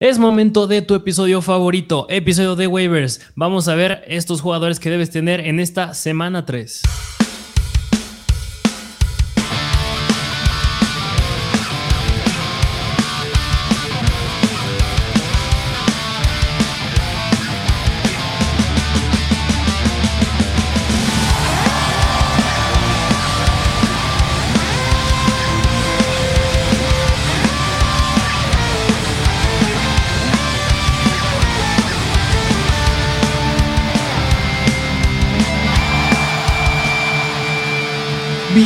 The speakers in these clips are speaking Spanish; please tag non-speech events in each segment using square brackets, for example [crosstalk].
Es momento de tu episodio favorito, episodio de waivers. Vamos a ver estos jugadores que debes tener en esta semana 3.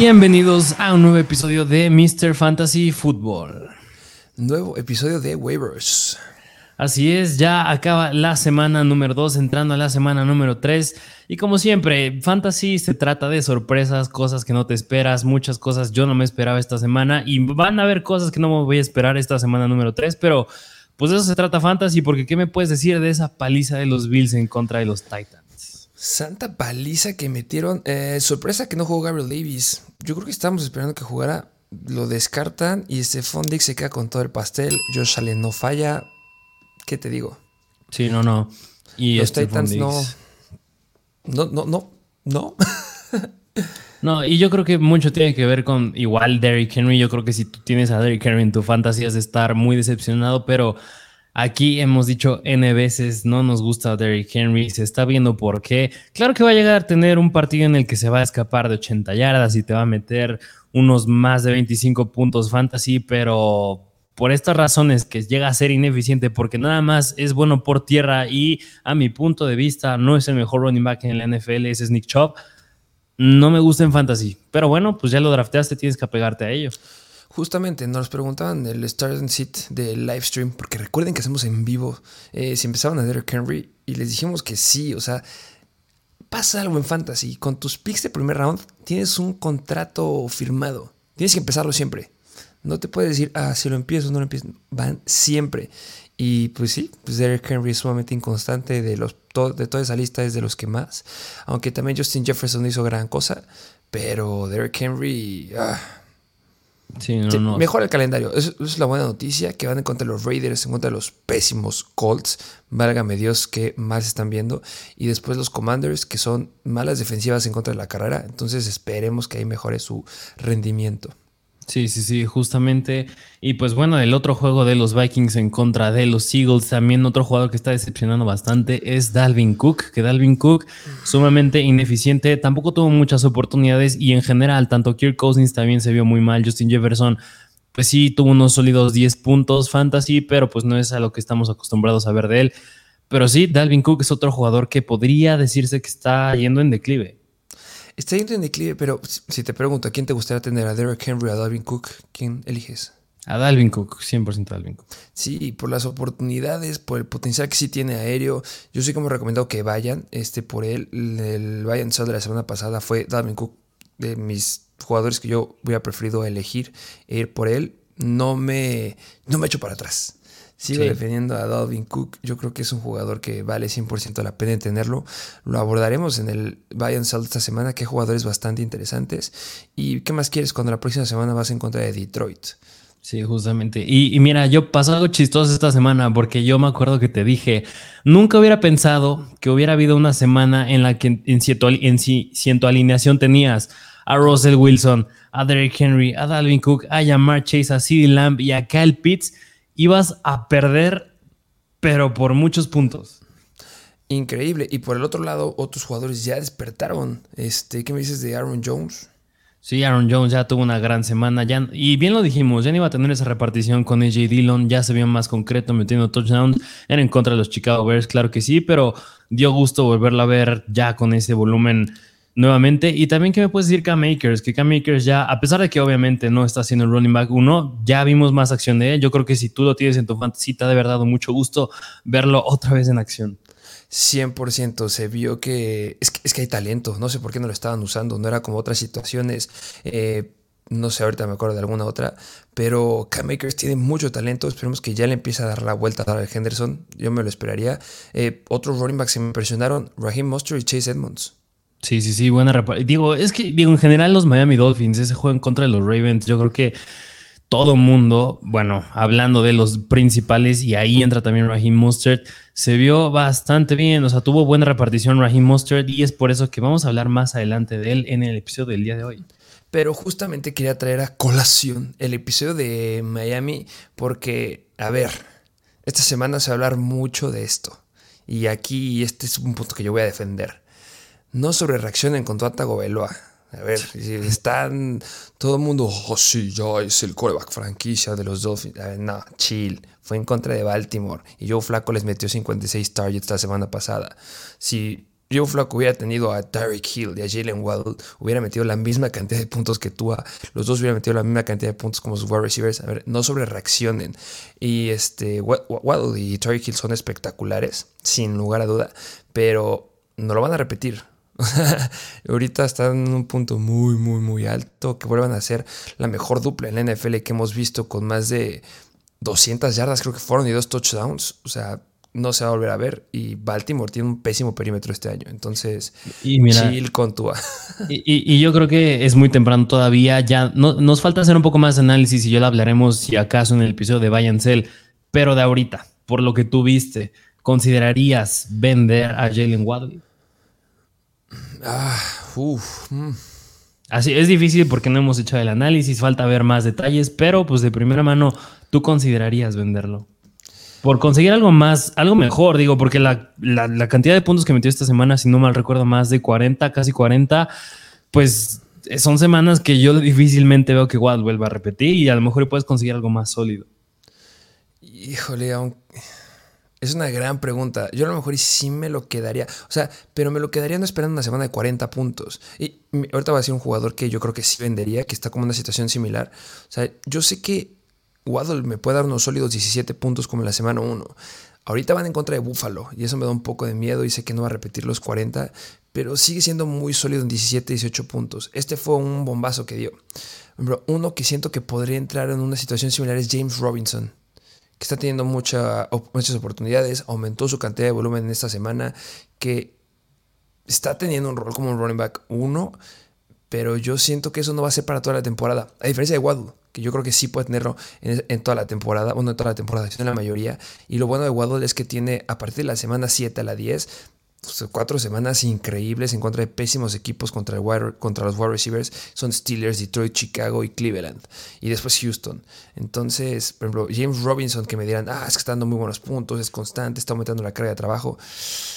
Bienvenidos a un nuevo episodio de Mr. Fantasy Football. Nuevo episodio de waivers. Así es, ya acaba la semana número 2, entrando a la semana número 3. Y como siempre, Fantasy se trata de sorpresas, cosas que no te esperas, muchas cosas yo no me esperaba esta semana. Y van a haber cosas que no me voy a esperar esta semana número 3, pero pues de eso se trata Fantasy, porque ¿qué me puedes decir de esa paliza de los Bills en contra de los Titans? Santa paliza que metieron. Eh, sorpresa que no jugó Gabriel Davis. Yo creo que estábamos esperando que jugara. Lo descartan y este Dix se queda con todo el pastel. Josh Allen no falla. ¿Qué te digo? Sí, no, no. Y los Titans no. No, no, no. No. [laughs] no, y yo creo que mucho tiene que ver con igual Derrick Henry. Yo creo que si tú tienes a Derrick Henry en tu fantasía es de estar muy decepcionado, pero Aquí hemos dicho N veces, no nos gusta Derrick Henry, se está viendo por qué. Claro que va a llegar a tener un partido en el que se va a escapar de 80 yardas y te va a meter unos más de 25 puntos fantasy, pero por estas razones que llega a ser ineficiente porque nada más es bueno por tierra y a mi punto de vista no es el mejor running back en la NFL, ese es Nick Chubb. No me gusta en fantasy, pero bueno, pues ya lo drafteaste, tienes que apegarte a ello. Justamente nos preguntaban el Start and Sit del live stream, porque recuerden que hacemos en vivo, eh, si empezaban a Derrick Henry, y les dijimos que sí, o sea, pasa algo en Fantasy. Con tus picks de primer round tienes un contrato firmado. Tienes que empezarlo siempre. No te puedes decir, ah, si lo empiezo, no lo empiezo. Van siempre. Y pues sí, pues Derrick Henry es sumamente inconstante. De, los, de toda esa lista es de los que más. Aunque también Justin Jefferson hizo gran cosa. Pero Derrick Henry. Ah, Sí, no, Mejor el calendario. Eso, es la buena noticia. Que van en contra de los Raiders, en contra de los pésimos Colts. Válgame Dios, que mal se están viendo. Y después los Commanders, que son malas defensivas en contra de la carrera. Entonces esperemos que ahí mejore su rendimiento. Sí, sí, sí, justamente. Y pues bueno, el otro juego de los Vikings en contra de los Eagles, también otro jugador que está decepcionando bastante es Dalvin Cook, que Dalvin Cook sumamente ineficiente, tampoco tuvo muchas oportunidades y en general tanto Kirk Cousins también se vio muy mal, Justin Jefferson pues sí tuvo unos sólidos 10 puntos fantasy, pero pues no es a lo que estamos acostumbrados a ver de él. Pero sí, Dalvin Cook es otro jugador que podría decirse que está yendo en declive. Está yendo en declive, pero si te pregunto, ¿a quién te gustaría tener? ¿A Derek Henry o a Dalvin Cook? ¿Quién eliges? A Dalvin Cook, 100% Dalvin Cook. Sí, por las oportunidades, por el potencial que sí tiene aéreo. Yo sí como recomendado que vayan este, por él. El Bayern Sol de la semana pasada fue Dalvin Cook, de mis jugadores que yo hubiera preferido elegir e ir por él. No me, no me echo para atrás. Sigo defendiendo a Dalvin Cook. Yo creo que es un jugador que vale 100% la pena tenerlo. Lo abordaremos en el Bayern Salt esta semana, que hay jugadores bastante interesantes. ¿Y qué más quieres cuando la próxima semana vas en contra de Detroit? Sí, justamente. Y, mira, yo pasó algo chistoso esta semana porque yo me acuerdo que te dije, nunca hubiera pensado que hubiera habido una semana en la que en, cierto, en, en alineación tenías a Russell Wilson, a Derrick Henry, a Dalvin Cook, a Jamar Chase, a CeeDee Lamb y a Kyle Pitts ibas a perder, pero por muchos puntos. Increíble. Y por el otro lado, otros jugadores ya despertaron. Este, ¿Qué me dices de Aaron Jones? Sí, Aaron Jones ya tuvo una gran semana. Ya, y bien lo dijimos, ya no iba a tener esa repartición con AJ Dillon. Ya se vio más concreto metiendo touchdowns. Era en contra de los Chicago Bears, claro que sí, pero dio gusto volverlo a ver ya con ese volumen nuevamente. Y también, ¿qué me puedes decir Cam Makers? Que Cam Makers ya, a pesar de que obviamente no está haciendo el running back uno, ya vimos más acción de él. Yo creo que si tú lo tienes en tu fantasy, te ha de verdad mucho gusto verlo otra vez en acción. 100% se vio que es, que que hay talento, no sé por qué no lo estaban usando, no era como otras situaciones, eh, no sé, ahorita me acuerdo de alguna otra, pero Cam Makers tiene mucho talento, esperemos que ya le empiece a dar la vuelta a Henderson, yo me lo esperaría. Eh, otros running backs se me impresionaron, Raheem Monster y Chase Edmonds. Sí, sí, sí, buena Digo, es que, digo, en general los Miami Dolphins, ese juego en contra de los Ravens, yo creo que todo mundo, bueno, hablando de los principales, y ahí entra también Raheem Mustard, se vio bastante bien, o sea, tuvo buena repartición Raheem Mustard, y es por eso que vamos a hablar más adelante de él en el episodio del día de hoy. Pero justamente quería traer a colación el episodio de Miami, porque, a ver, esta semana se va a hablar mucho de esto, y aquí este es un punto que yo voy a defender. No sobre reaccionen con Tua Tagovailoa a ver, están todo el mundo, oh sí, ya es el coreback franquicia de los Dolphins. A ver, no, chill. Fue en contra de Baltimore y Joe Flaco les metió 56 targets la semana pasada. Si Joe Flaco hubiera tenido a Tyreek Hill y a Jalen Waddle, hubiera metido la misma cantidad de puntos que tú. Los dos hubieran metido la misma cantidad de puntos como sus wide receivers. A ver, no sobre reaccionen. Y este, Waddle y Tyreek Hill son espectaculares, sin lugar a duda, pero no lo van a repetir. [laughs] Ahorita están en un punto muy, muy, muy alto. Que vuelvan a ser la mejor dupla en la NFL que hemos visto con más de 200 yardas, creo que fueron, y dos touchdowns. O sea, no se va a volver a ver. Y Baltimore tiene un pésimo perímetro este año. Entonces, y mira, chill con Tua. Y, yo creo que es muy temprano todavía. Ya no, nos falta hacer un poco más de análisis y ya lo hablaremos, si acaso, en el episodio de Bayern Cell. Pero de ahorita, por lo que tú viste, ¿considerarías vender a Jalen Waddle? Ah, uf, mm. Así es difícil porque no hemos hecho el análisis, falta ver más detalles, pero pues de primera mano, ¿tú considerarías venderlo? Por conseguir algo más, algo mejor, digo, porque la, cantidad de puntos que metió esta semana, si no mal recuerdo, más de 40, casi 40, pues son semanas que yo difícilmente veo que Watt vuelva a repetir y a lo mejor puedes conseguir algo más sólido. Híjole, aunque es una gran pregunta. Yo a lo mejor sí me lo quedaría. O sea, pero me lo quedaría no esperando una semana de 40 puntos. Y ahorita va a ser un jugador que yo creo que sí vendería, que está como en una situación similar. O sea, yo sé que Waddle me puede dar unos sólidos 17 puntos como en la semana 1. Ahorita van en contra de Buffalo y eso me da un poco de miedo y sé que no va a repetir los 40, pero sigue siendo muy sólido en 17, 18 puntos. Este fue un bombazo que dio. Uno que siento que podría entrar en una situación similar es James Robinson que está teniendo muchas oportunidades, aumentó su cantidad de volumen en esta semana, que está teniendo un rol como un running back 1, pero yo siento que eso no va a ser para toda la temporada. A diferencia de Waddle, que yo creo que sí puede tenerlo en, en, toda la temporada, bueno, en toda la temporada, sino en la mayoría. Y lo bueno de Waddle es que tiene a partir de la semana 7 a la 10 pues, cuatro semanas increíbles en contra de pésimos equipos contra, el contra los wide receivers. Son Steelers, Detroit, Chicago y Cleveland. Y después Houston. Entonces, por ejemplo, James Robinson que me dirán, ah, es que está dando muy buenos puntos, es constante, está aumentando la carga de trabajo.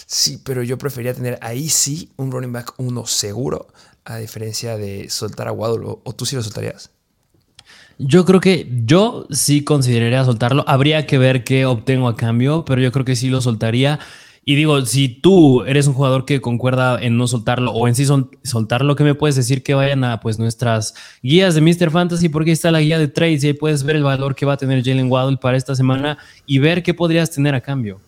Sí, pero yo prefería tener ahí sí un running back uno seguro, a diferencia de soltar a Waddle. ¿O tú sí lo soltarías? Yo creo que yo sí consideraría soltarlo. Habría que ver qué obtengo a cambio, pero yo creo que sí lo soltaría. Y digo, si tú eres un jugador que concuerda en no soltarlo o en sí soltarlo, ¿qué me puedes decir que vayan a pues nuestras guías de Mr. Fantasy? Porque ahí está la guía de trades y ahí puedes ver el valor que va a tener Jalen Waddle para esta semana y ver qué podrías tener a cambio.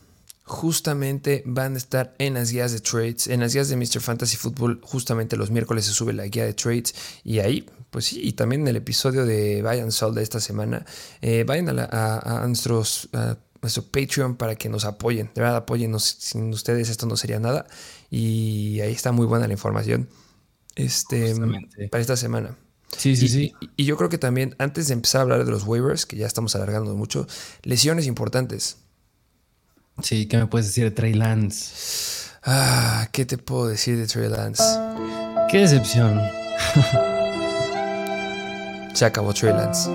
Justamente van a estar en las guías de trades, en las guías de Mr. Fantasy Football, justamente los miércoles se sube la guía de trades y ahí pues sí, y también en el episodio de Bayern Sol de esta semana, eh, vayan a, nuestros nuestro Patreon para que nos apoyen. De verdad, apóyennos. Sin ustedes esto no sería nada. Y ahí está muy buena la información este, para esta semana. Sí, sí, sí. Y, yo creo que también, antes de empezar a hablar de los waivers, que ya estamos alargando mucho, lesiones importantes. Sí, ¿qué me puedes decir de Trey Lance? Ah, ¿qué te puedo decir de Trey Lance? Qué decepción. [laughs] Se acabó Trey Lance.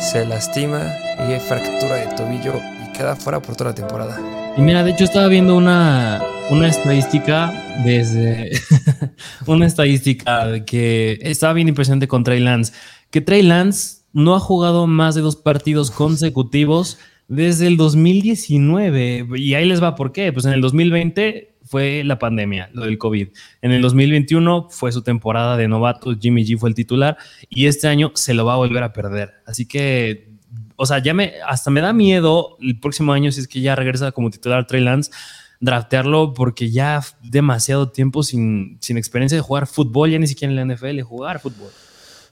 Se lastima y hay fractura de tobillo queda fuera por toda la temporada. Y mira, de hecho estaba viendo una, una estadística desde [laughs] una estadística que estaba bien impresionante con Trey Lance, que Trey Lance no ha jugado más de dos partidos consecutivos desde el 2019 y ahí les va por qué, pues en el 2020 fue la pandemia, lo del COVID. En el 2021 fue su temporada de novatos, Jimmy G fue el titular y este año se lo va a volver a perder. Así que o sea, ya me, hasta me da miedo el próximo año, si es que ya regresa como titular Trey Lance, draftearlo porque ya demasiado tiempo sin, sin experiencia de jugar fútbol, ya ni siquiera en la NFL, jugar fútbol.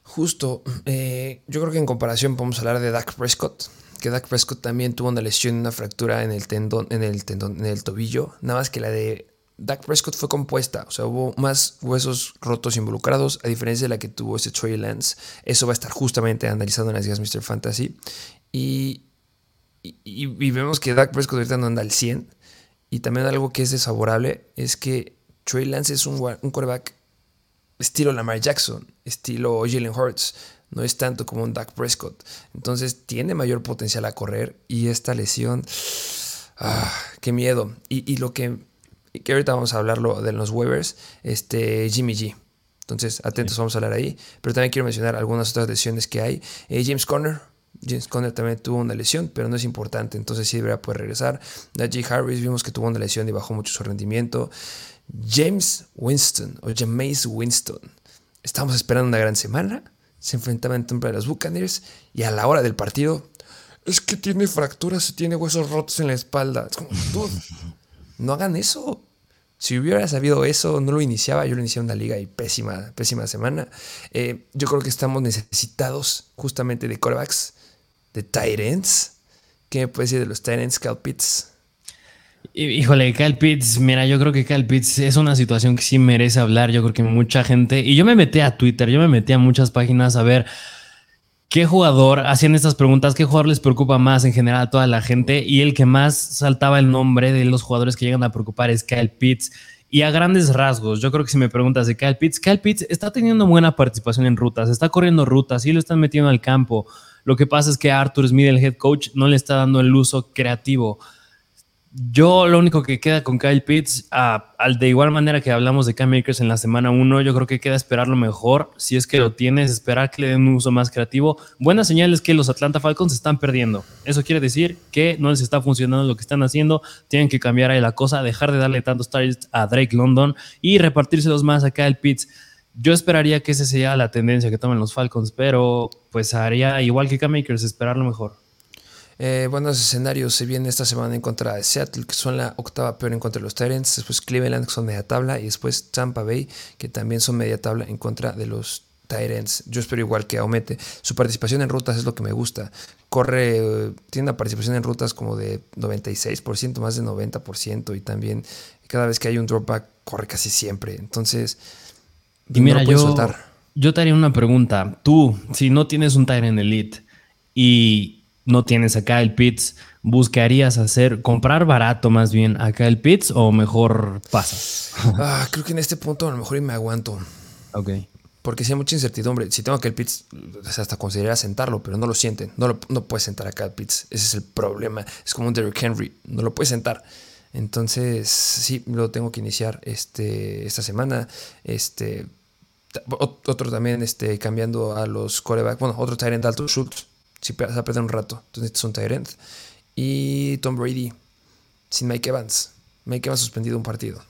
Justo, eh, yo creo que en comparación podemos hablar de Dak Prescott, que Dak Prescott también tuvo una lesión, una fractura en el tendón, en el tendón, en el tobillo, nada más que la de Dak Prescott fue compuesta, o sea, hubo más huesos rotos involucrados, a diferencia de la que tuvo ese Trey Lance. Eso va a estar justamente analizado en las días Mr. Fantasy. Y, y, vemos que Dak Prescott ahorita no anda al 100. Y también algo que es desfavorable es que Trey Lance es un, un quarterback estilo Lamar Jackson, estilo Jalen Hurts. No es tanto como un Dak Prescott. Entonces tiene mayor potencial a correr. Y esta lesión. Ah, qué miedo. Y, y lo que que ahorita vamos a hablarlo de los waivers, este, Jimmy G. Entonces, atentos, vamos a hablar ahí. Pero también quiero mencionar algunas otras lesiones que hay. Eh, James Conner. James Conner también tuvo una lesión, pero no es importante, entonces sí debería poder regresar. Najee Harris vimos que tuvo una lesión y bajó mucho su rendimiento. James Winston o James Winston. Estamos esperando una gran semana. Se enfrentaba en contra de los Buccaneers y a la hora del partido es que tiene fracturas y tiene huesos rotos en la espalda. Es como, no hagan eso. Si hubiera sabido eso, no lo iniciaba. Yo lo inicié en una liga y pésima, pésima semana. Eh, yo creo que estamos necesitados justamente de corebacks, de tight. ¿Qué me puede decir de los tight ends, Cal Pitts? Híjole, Cal Pitts, mira, yo creo que Cal Pitts es una situación que sí merece hablar. Yo creo que mucha gente, y yo me metí a Twitter, yo me metí a muchas páginas a ver ¿Qué jugador, hacían estas preguntas, qué jugador les preocupa más en general a toda la gente? Y el que más saltaba el nombre de los jugadores que llegan a preocupar es Kyle Pitts. Y a grandes rasgos, yo creo que si me preguntas de Kyle Pitts, Kyle Pitts está teniendo buena participación en rutas, está corriendo rutas, sí lo están metiendo al campo. Lo que pasa es que Arthur Smith, el head coach, no le está dando el uso creativo. Yo lo único que queda con Kyle Pitts, al de igual manera que hablamos de Cam Makers en la semana 1, yo creo que queda esperar lo mejor. Si es que lo tienes, esperar que le den un uso más creativo. Buena señal es que los Atlanta Falcons están perdiendo. Eso quiere decir que no les está funcionando lo que están haciendo. Tienen que cambiar ahí la cosa, dejar de darle tantos targets a Drake London y repartírselos más a Kyle Pitts. Yo esperaría que esa sea la tendencia que tomen los Falcons, pero pues haría igual que Cam Makers, esperar lo mejor. Eh, buenos escenarios se vienen esta semana en contra de Seattle, que son la octava peor en contra de los Tyrants. Después Cleveland, que son media tabla. Y después Tampa Bay, que también son media tabla en contra de los Tyrants. Yo espero igual que aumente. Su participación en rutas es lo que me gusta. Corre, tiene una participación en rutas como de 96%, más de 90%. Y también cada vez que hay un dropback, corre casi siempre. Entonces, y mira, yo, yo te haría una pregunta. Tú, si no tienes un Tyrant Elite y no tienes acá el Pitts, ¿buscarías hacer, comprar barato más bien acá el Pitts o mejor pasas? [laughs] Ah, creo que en este punto a lo mejor me aguanto. Ok. Porque si hay mucha incertidumbre. Si tengo que el Pitts, hasta consideraría sentarlo, pero no lo sienten. No, lo, no puedes sentar acá el Pitts. Ese es el problema. Es como un Derrick Henry. No lo puedes sentar. Entonces, sí, lo tengo que iniciar este, esta semana. Este, otro también este, cambiando a los corebacks. Bueno, otro Tyrant Alto Schultz si se va a perder un rato. Entonces es un Tyrant. Y Tom Brady sin Mike Evans. Mike Evans suspendido un partido.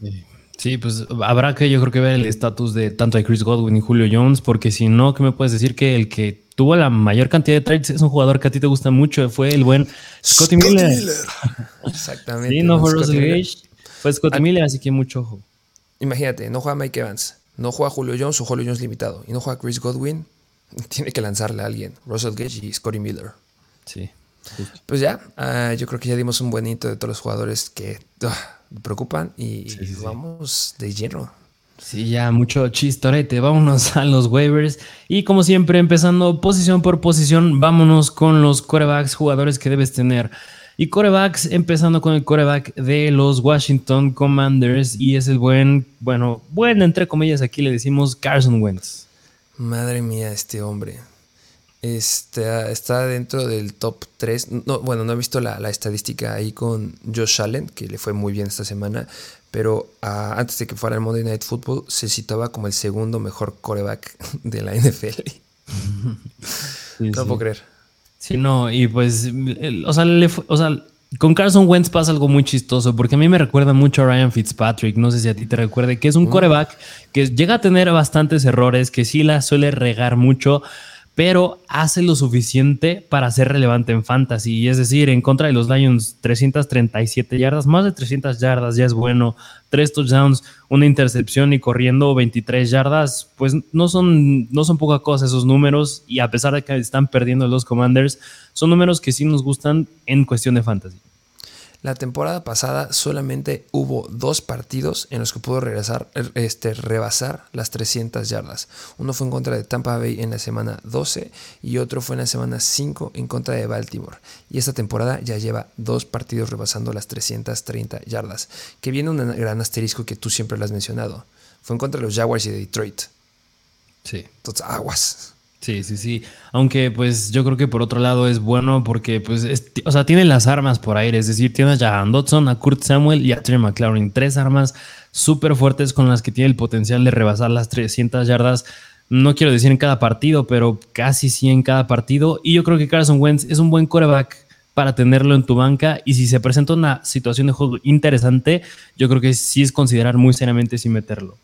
Sí, pues habrá que yo creo que ver el estatus de tanto de Chris Godwin y Julio Jones, porque si no, ¿qué me puedes decir que el que tuvo la mayor cantidad de trades es un jugador que a ti te gusta mucho? Fue el buen Scotty, Miller. [laughs] Exactamente. Sí, no fue Russell Gage, fue Scotty. Miller, así que mucho ojo. Imagínate, no juega Mike Evans, no juega Julio Jones o Julio Jones limitado, y no juega Chris Godwin, [laughs] tiene que lanzarle a alguien. Russell Gage y Scotty Miller. Sí. Pues ya, ah, yo creo que ya dimos un buen hito de todos los jugadores que ah, preocupan y vamos de lleno. Sí, ya mucho chistorete. Vámonos a los waivers. Y como siempre, empezando posición por posición, vámonos con los corebacks, jugadores que debes tener. Y corebacks, empezando con el coreback de los Washington Commanders. Y es el buen, bueno, bueno, entre comillas, aquí le decimos Carson Wentz. Madre mía, este hombre. Está, está dentro del top 3. No, bueno, no he visto la, estadística ahí con Josh Allen, que le fue muy bien esta semana. Pero ah, antes de que fuera el Monday Night Football, se citaba como el segundo mejor coreback [laughs] de la NFL. no puedo creer. Sí, no, y pues, o sea, le o sea, con Carson Wentz pasa algo muy chistoso, porque a mí me recuerda mucho a Ryan Fitzpatrick, no sé si a ti te recuerde, que es un coreback que llega a tener bastantes errores, que sí la suele regar mucho, pero hace lo suficiente para ser relevante en fantasy. Es decir, en contra de los Lions, 337 yardas, más de 300 yardas ya es bueno, tres touchdowns, una intercepción y corriendo 23 yardas, pues no son, no son poca cosa esos números. Y a pesar de que están perdiendo los Commanders, son números que sí nos gustan en cuestión de fantasy. La temporada pasada solamente hubo dos partidos en los que pudo regresar, este, rebasar las 300 yardas. Uno fue en contra de Tampa Bay en la semana 12 y otro fue en la semana 5 en contra de Baltimore. Y esta temporada ya lleva dos partidos rebasando las 330 yardas. Que viene un gran asterisco que tú siempre lo has mencionado. Fue en contra de los Jaguars y de Detroit. Sí. Entonces, aguas. Sí, sí, sí. Aunque pues yo creo que por otro lado es bueno porque pues, o sea, tiene las armas por aire. Es decir, tiene a Jahan Dodson, a Kurt Samuel y a Terry McLaurin. Tres armas súper fuertes con las que tiene el potencial de rebasar las 300 yardas. No quiero decir en cada partido, pero casi sí en cada partido. Y yo creo que Carson Wentz es un buen quarterback para tenerlo en tu banca. Y si se presenta una situación de juego interesante, yo creo que sí es considerar muy seriamente sin meterlo.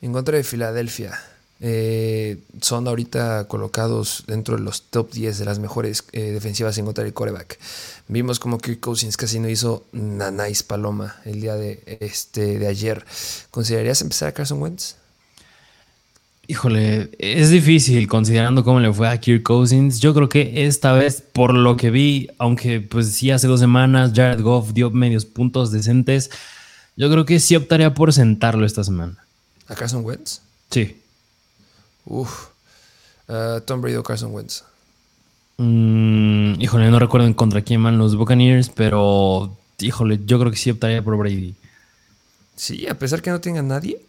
En contra de Filadelfia, eh, son ahorita colocados dentro de los top 10 de las mejores eh, defensivas en contra del coreback. Vimos como Kirk Cousins casi no hizo nice paloma el día de, este, de ayer. ¿Considerarías empezar a Carson Wentz? Híjole, es difícil considerando cómo le fue a Kirk Cousins. Yo creo que esta vez, por lo que vi, aunque pues sí hace dos semanas Jared Goff dio medios puntos decentes, yo creo que sí optaría por sentarlo esta semana. ¿A Carson Wentz? Sí. Uf. Uh, Tom Brady o Carson Wentz. Mm, híjole, no recuerdo en contra quién van los Buccaneers, pero híjole, yo creo que sí optaría por Brady. Sí, a pesar que no tenga nadie.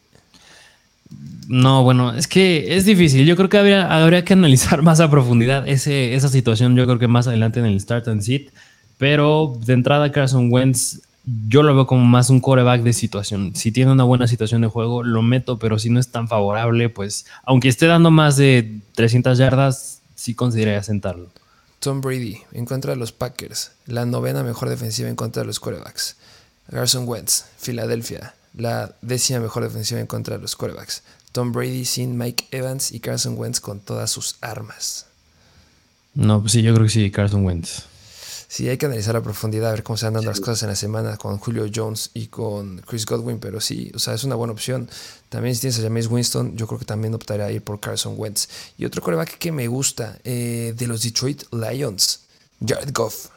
No, bueno, es que es difícil. Yo creo que habría, habría que analizar [laughs] más a profundidad ese, esa situación. Yo creo que más adelante en el Start and Sit. Pero de entrada, Carson Wentz yo lo veo como más un coreback de situación. Si tiene una buena situación de juego, lo meto, pero si no es tan favorable, pues aunque esté dando más de 300 yardas, sí consideraría sentarlo. Tom Brady en contra de los Packers, la novena mejor defensiva en contra de los corebacks. Carson Wentz, Filadelfia, la décima mejor defensiva en contra de los corebacks. Tom Brady sin Mike Evans y Carson Wentz con todas sus armas. No, pues sí, yo creo que sí, Carson Wentz sí hay que analizar a profundidad, a ver cómo se andan las cosas en la semana con Julio Jones y con Chris Godwin, pero sí, o sea, es una buena opción. También si tienes a James Winston, yo creo que también optaría a ir por Carson Wentz. Y otro coreback que me gusta, eh, de los Detroit Lions, Jared Goff.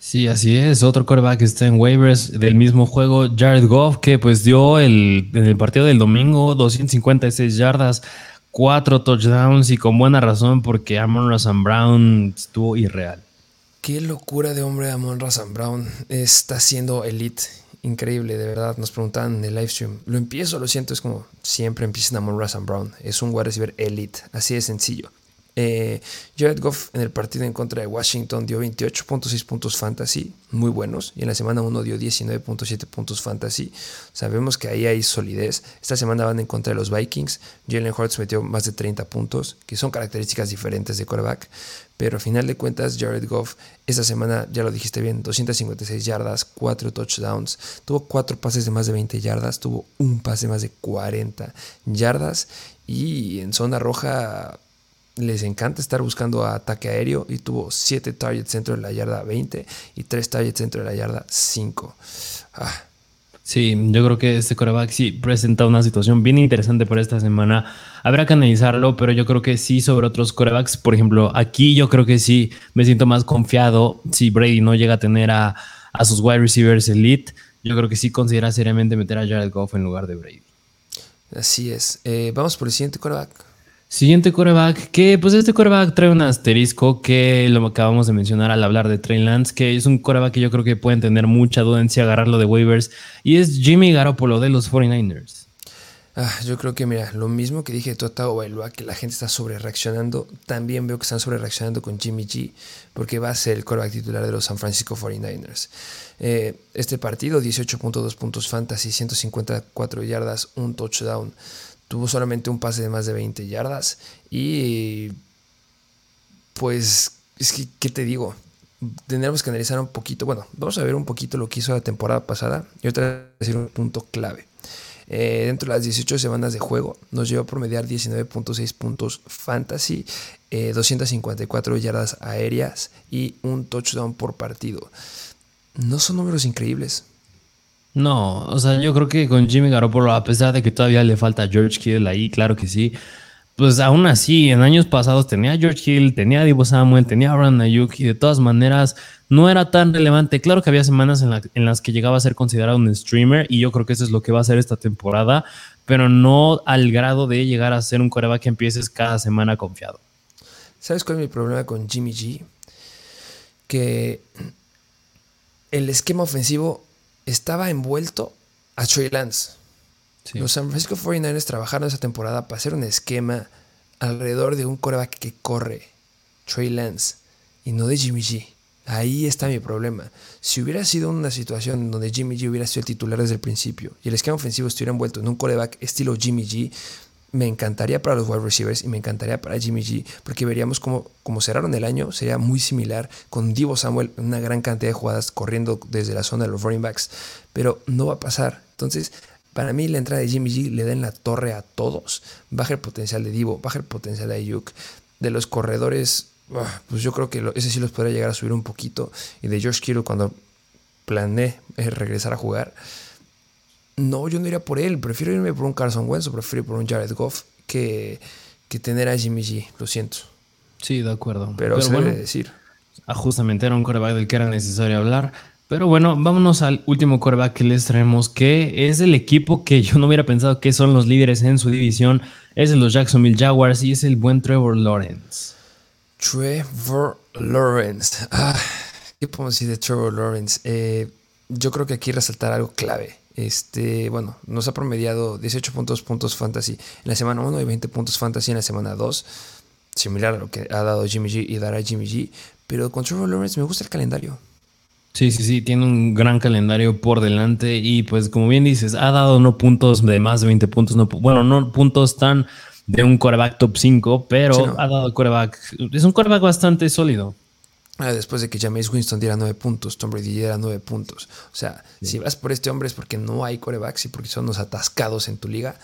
Sí, así es. Otro coreback que está en waivers del mismo juego, Jared Goff, que pues dio el, en el partido del domingo 256 yardas, 4 touchdowns y con buena razón porque Amon Ross Brown estuvo irreal. Qué locura de hombre Amon Razan Brown. Está siendo elite. Increíble, de verdad. Nos preguntaban en el live stream. Lo empiezo, lo siento, es como siempre empiezan Amon Razan Brown. Es un wide receiver elite. Así de sencillo. Eh, Jared Goff en el partido en contra de Washington dio 28.6 puntos fantasy, muy buenos, y en la semana 1 dio 19.7 puntos fantasy. Sabemos que ahí hay solidez. Esta semana van en contra de los Vikings. Jalen Hurts metió más de 30 puntos, que son características diferentes de quarterback. Pero a final de cuentas, Jared Goff, esta semana, ya lo dijiste bien, 256 yardas, 4 touchdowns, tuvo 4 pases de más de 20 yardas, tuvo un pase de más de 40 yardas y en zona roja les encanta estar buscando ataque aéreo y tuvo 7 targets dentro de la yarda 20 y 3 targets dentro de la yarda 5. Ah. Sí, yo creo que este coreback sí presenta una situación bien interesante para esta semana. Habrá que analizarlo, pero yo creo que sí sobre otros corebacks. Por ejemplo, aquí yo creo que sí me siento más confiado si Brady no llega a tener a, sus wide receivers elite. Yo creo que sí considera seriamente meter a Jared Goff en lugar de Brady. Así es. Eh, vamos por el siguiente coreback. Siguiente coreback, que pues este coreback trae un asterisco que lo acabamos de mencionar al hablar de Trey Lance, que es un coreback que yo creo que pueden tener mucha duda en si agarrarlo de waivers, y es Jimmy Garoppolo de los 49ers. Ah, yo creo que, mira, lo mismo que dije de Tota Bailoa, que la gente está sobre reaccionando, también veo que están sobre reaccionando con Jimmy G, porque va a ser el coreback titular de los San Francisco 49ers. Eh, este partido, 18.2 puntos fantasy, 154 yardas, un touchdown. Tuvo solamente un pase de más de 20 yardas. Y pues, es que, ¿qué te digo? Tendremos que analizar un poquito. Bueno, vamos a ver un poquito lo que hizo la temporada pasada. Y otra decir un punto clave. Eh, dentro de las 18 semanas de juego, nos llevó a promediar 19.6 puntos fantasy, 254 eh, yardas aéreas y un touchdown por partido. No son números increíbles, no, o sea, yo creo que con Jimmy Garoppolo, a pesar de que todavía le falta George Kittle ahí, claro que sí, pues aún así, en años pasados tenía George Hill, tenía a Divo Samuel, tenía a Brandon Ayuk y de todas maneras no era tan relevante. Claro que había semanas en, en, las que llegaba a ser considerado un streamer y yo creo que eso es lo que va a hacer esta temporada, pero no al grado de llegar a ser un coreback que empieces cada semana confiado. ¿Sabes cuál es mi problema con Jimmy G? Que el esquema ofensivo estaba envuelto a Trey Lance. Los San Francisco 49ers trabajaron esa temporada para hacer un esquema alrededor de un coreback que corre, Trey Lance, y no de Jimmy G. Ahí está mi problema. Si hubiera sido una situación donde Jimmy G hubiera sido el titular desde el principio y el esquema ofensivo estuviera envuelto en un coreback estilo Jimmy G, me encantaría para los wide receivers y me encantaría para Jimmy G, porque veríamos cómo, como cerraron el año, sería muy similar con Divo Samuel, una gran cantidad de jugadas corriendo desde la zona de los running backs, pero no va a pasar. Entonces, para mí la entrada de Jimmy G le da en la torre a todos, baja el potencial de Divo, baja el potencial de Ayuk, de los corredores, ah, pues yo creo que ese sí los podría llegar a subir un poquito, y de George Kittle cuando planeé eh, regresar a jugar, no, yo no iría por él. Prefiero irme por un Carson Wentz o prefiero ir por un Jared Goff que, que tener a Jimmy G. Lo siento. Sí, de acuerdo. Pero, se bueno, debe decir. Ah, justamente era un coreback del que era necesario hablar. Pero bueno, vámonos al último coreback que les traemos, que es el equipo que yo no hubiera pensado que son los líderes en su división. Es de los Jacksonville Jaguars y es el buen Trevor Lawrence. Trevor Lawrence. Ah, ¿Qué podemos decir de Trevor Lawrence? Eh, yo creo que aquí resaltar algo clave. Este, bueno, nos ha promediado 18 puntos, puntos fantasy en la semana 1 y 20 puntos fantasy en la semana 2. Similar a lo que ha dado Jimmy G y dará Jimmy G. Pero con Trevor Lawrence me gusta el calendario. Sí, sí, sí, tiene un gran calendario por delante y pues como bien dices, ha dado no puntos de más de 20 puntos, no, bueno, no puntos tan de un coreback top 5, pero ha dado coreback, es un coreback bastante sólido. Ah, después de que James Winston diera nueve puntos, Tom Brady diera nueve puntos. O sea, si vas por este hombre es porque no hay corebacks y porque son los atascados en tu liga.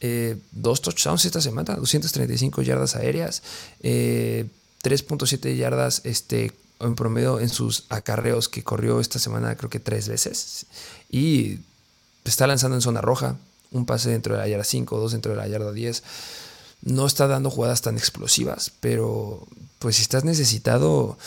Eh, dos touchdowns esta semana, 235 yardas aéreas, 3.7 eh, yardas este, en promedio en sus acarreos que corrió esta semana creo que tres veces. Y está lanzando en zona roja, un pase dentro de la yarda 5, dos dentro de la yarda 10. No está dando jugadas tan explosivas, pero pues si estás necesitado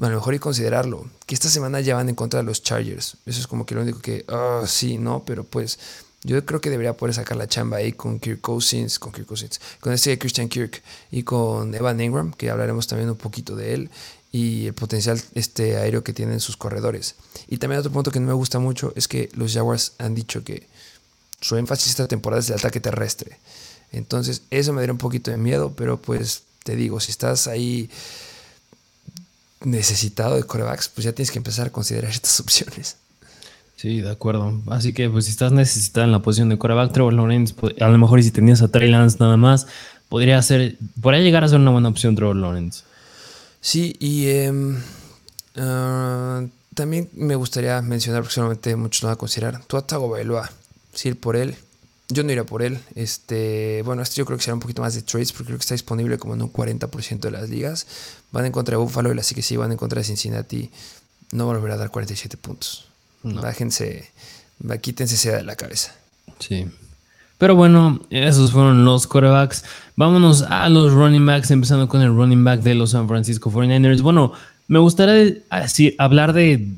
a lo mejor y considerarlo. Que esta semana ya van en contra de los Chargers. Eso es como que lo único que, ah, sí, no, pero pues yo creo que debería poder sacar la chamba ahí con Kirk Cousins, con Kirk Cousins, con este Christian Kirk y con Evan Ingram, que hablaremos también un poquito de él y el potencial este aéreo que tienen sus corredores. Y también otro punto que no me gusta mucho es que los Jaguars han dicho que su énfasis esta temporada es el ataque terrestre. Entonces, eso me daría un poquito de miedo, pero pues te digo, si estás ahí necesitado de corebacks, pues ya tienes que empezar a considerar estas [laughs] opciones. Sí, de acuerdo. Así que, pues, si estás necesitado en la posición de coreback, Trevor Lawrence, a lo mejor y si tenías a Trey Lance nada más, podría ser, podría llegar a ser una buena opción Trevor Lawrence. Sí, y em, ah, también me gustaría mencionar, porque solamente muchos no van a considerar, tú a Tago Bailoa, si ir por él, yo no iría por él. Este, bueno, este yo creo que será un poquito más de trades porque creo que está disponible como en un 40% de las ligas. Van en contra de Buffalo y así que sí van en contra de Cincinnati. No volverá a dar 47 puntos. Bájense, quítense seda de la cabeza. Sí. Pero bueno, esos fueron los corebacks. Vámonos a los running backs, empezando con el running back de los San Francisco 49ers. Bueno, me gustaría hablar de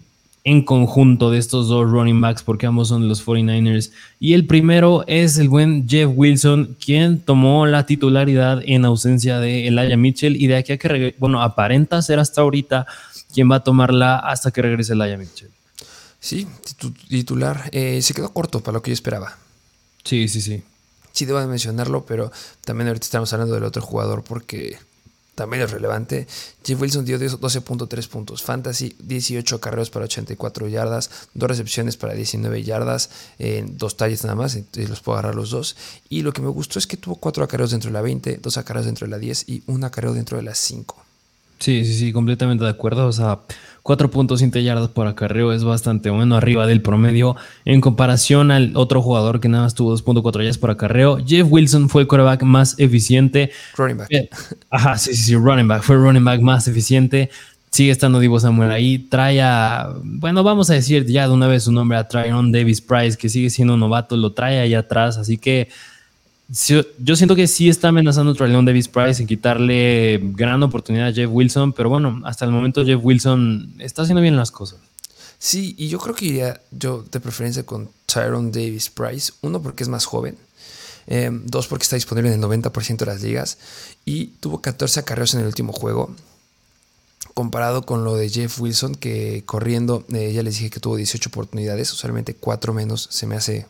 en conjunto de estos dos running backs porque ambos son los 49ers. Y el primero es el buen Jeff Wilson, quien tomó la titularidad en ausencia de Elijah Mitchell y de aquí a que, bueno, aparenta ser hasta ahorita quien va a tomarla hasta que regrese Elijah Mitchell. Sí, titular. Eh, se quedó corto para lo que yo esperaba. Sí, sí, sí. Sí, debo de mencionarlo, pero también ahorita estamos hablando del otro jugador porque también es relevante. Jeff Wilson dio 12.3 puntos. Fantasy, 18 carreros para 84 yardas, dos recepciones para 19 yardas, dos talles nada más, entonces los puedo agarrar los dos. Y lo que me gustó es que tuvo 4 acarreos dentro de la 20, 2 acarreos dentro de la 10 y un acarreo dentro de la 5. Sí, sí, sí, completamente de acuerdo. O sea, 4.7 yardas por acarreo es bastante bueno, arriba del promedio en comparación al otro jugador que nada más tuvo 2.4 yardas por acarreo. Jeff Wilson fue el quarterback más eficiente. Running back. Eh, ajá, sí, sí, sí, running back. Fue el running back más eficiente. Sigue estando Divo Samuel ahí. Trae a, bueno, vamos a decir ya de una vez su nombre a Tryon Davis Price, que sigue siendo un novato, lo trae ahí atrás. Así que yo siento que sí está amenazando a Leon Davis Price en quitarle gran oportunidad a Jeff Wilson, pero bueno, hasta el momento Jeff Wilson está haciendo bien las cosas. Sí, y yo creo que iría yo de preferencia con Tyron Davis Price. Uno, porque es más joven. Eh, dos, porque está disponible en el 90% de las ligas. Y tuvo 14 acarreos en el último juego. Comparado con lo de Jeff Wilson, que corriendo, eh, ya les dije que tuvo 18 oportunidades, usualmente 4 menos, se me hace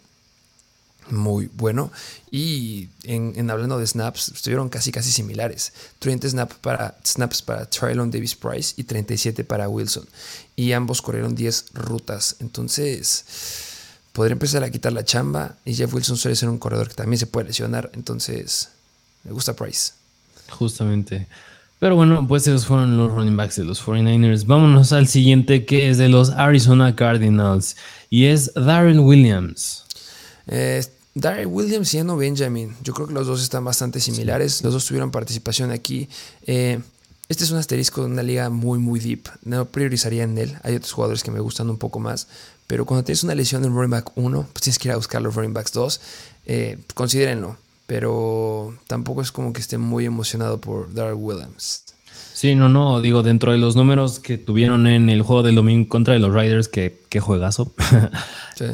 muy bueno. Y en, hablando de snaps, estuvieron casi casi similares. 30 snap para, snaps para Trylon Davis Price y 37 para Wilson. Y ambos corrieron 10 rutas. Entonces, podría empezar a quitar la chamba. Y Jeff Wilson suele ser un corredor que también se puede lesionar. Entonces, me gusta Price. Justamente. Pero bueno, pues esos fueron los running backs de los 49ers. Vámonos al siguiente que es de los Arizona Cardinals. Y es Darrell Williams. Eh, Darrell Williams y Eno Benjamin. Yo creo que los dos están bastante similares. Los dos tuvieron participación aquí. Eh, este es un asterisco de una liga muy, muy deep. No priorizaría en él. Hay otros jugadores que me gustan un poco más. Pero cuando tienes una lesión en running back 1, pues tienes que ir a buscar los running backs 2. Eh, considérenlo. Pero tampoco es como que esté muy emocionado por Darrell Williams. Sí, no, no, digo, dentro de los números que tuvieron en el juego del domingo contra los Riders, que, qué juegazo. [laughs] Sí.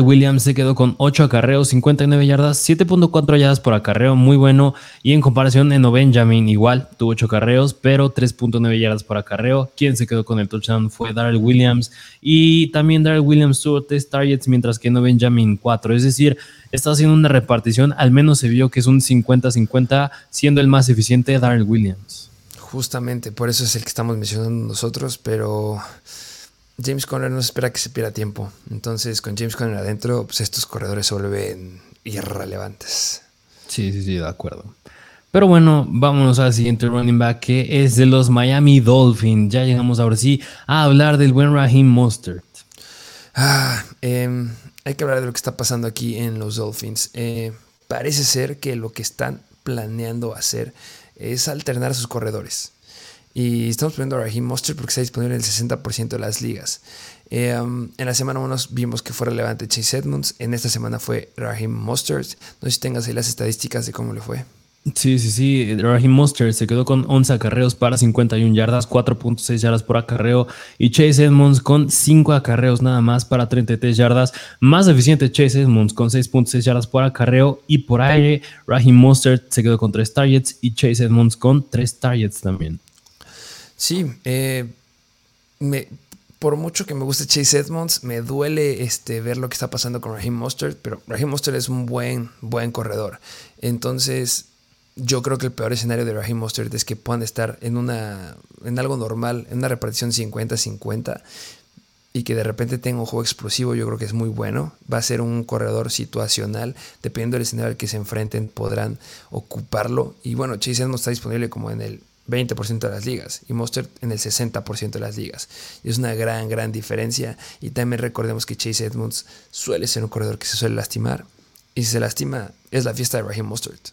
Williams se quedó con 8 acarreos, 59 yardas, 7.4 yardas por acarreo, muy bueno. Y en comparación, Eno Benjamin igual, tuvo 8 acarreos, pero 3.9 yardas por acarreo. Quien se quedó con el touchdown fue Darrell Williams. Y también Darrell Williams tuvo 3 targets, mientras que Eno Benjamin 4. Es decir, está haciendo una repartición, al menos se vio que es un 50-50, siendo el más eficiente Darrell Williams. Justamente, por eso es el que estamos mencionando nosotros, pero James Conner no espera que se pierda tiempo. Entonces, con James Conner adentro, pues estos corredores se vuelven irrelevantes. Sí, sí, sí, de acuerdo. Pero bueno, vámonos al siguiente running back que es de los Miami Dolphins. Ya llegamos ahora sí a hablar del buen Raheem Mostert. Ah, em, hay que hablar de lo que está pasando aquí en los Dolphins. Eh, parece ser que lo que están planeando hacer es alternar sus corredores. Y estamos poniendo a Raheem Mostert porque está disponible en el 60% de las ligas. Eh, um, en la semana 1 vimos que fue relevante Chase Edmonds. En esta semana fue Raheem Mostert. No sé si tengas ahí las estadísticas de cómo le fue. Sí, sí, sí. Raheem Mostert se quedó con 11 acarreos para 51 yardas, 4.6 yardas por acarreo. Y Chase Edmonds con 5 acarreos nada más para 33 yardas. Más eficiente Chase Edmonds con 6.6 yardas por acarreo. Y por aire, Raheem Mostert se quedó con 3 targets y Chase Edmonds con 3 targets también. Sí, eh, por mucho que me guste Chase Edmonds, me duele este, ver lo que está pasando con Raheem Mostert, pero Raheem Mostert es un buen, buen corredor. Entonces, yo creo que el peor escenario de Raheem Mostert es que puedan estar en, una, en algo normal, en una repartición 50-50 y que de repente tenga un juego explosivo, yo creo que es muy bueno. Va a ser un corredor situacional, dependiendo del escenario al que se enfrenten, podrán ocuparlo. Y bueno, Chase Edmonds está disponible como en el 20% de las ligas y Mostert en el 60% de las ligas. Y es una gran, gran diferencia. Y también recordemos que Chase Edmonds suele ser un corredor que se suele lastimar. Y si se lastima, es la fiesta de Raheem Mostert.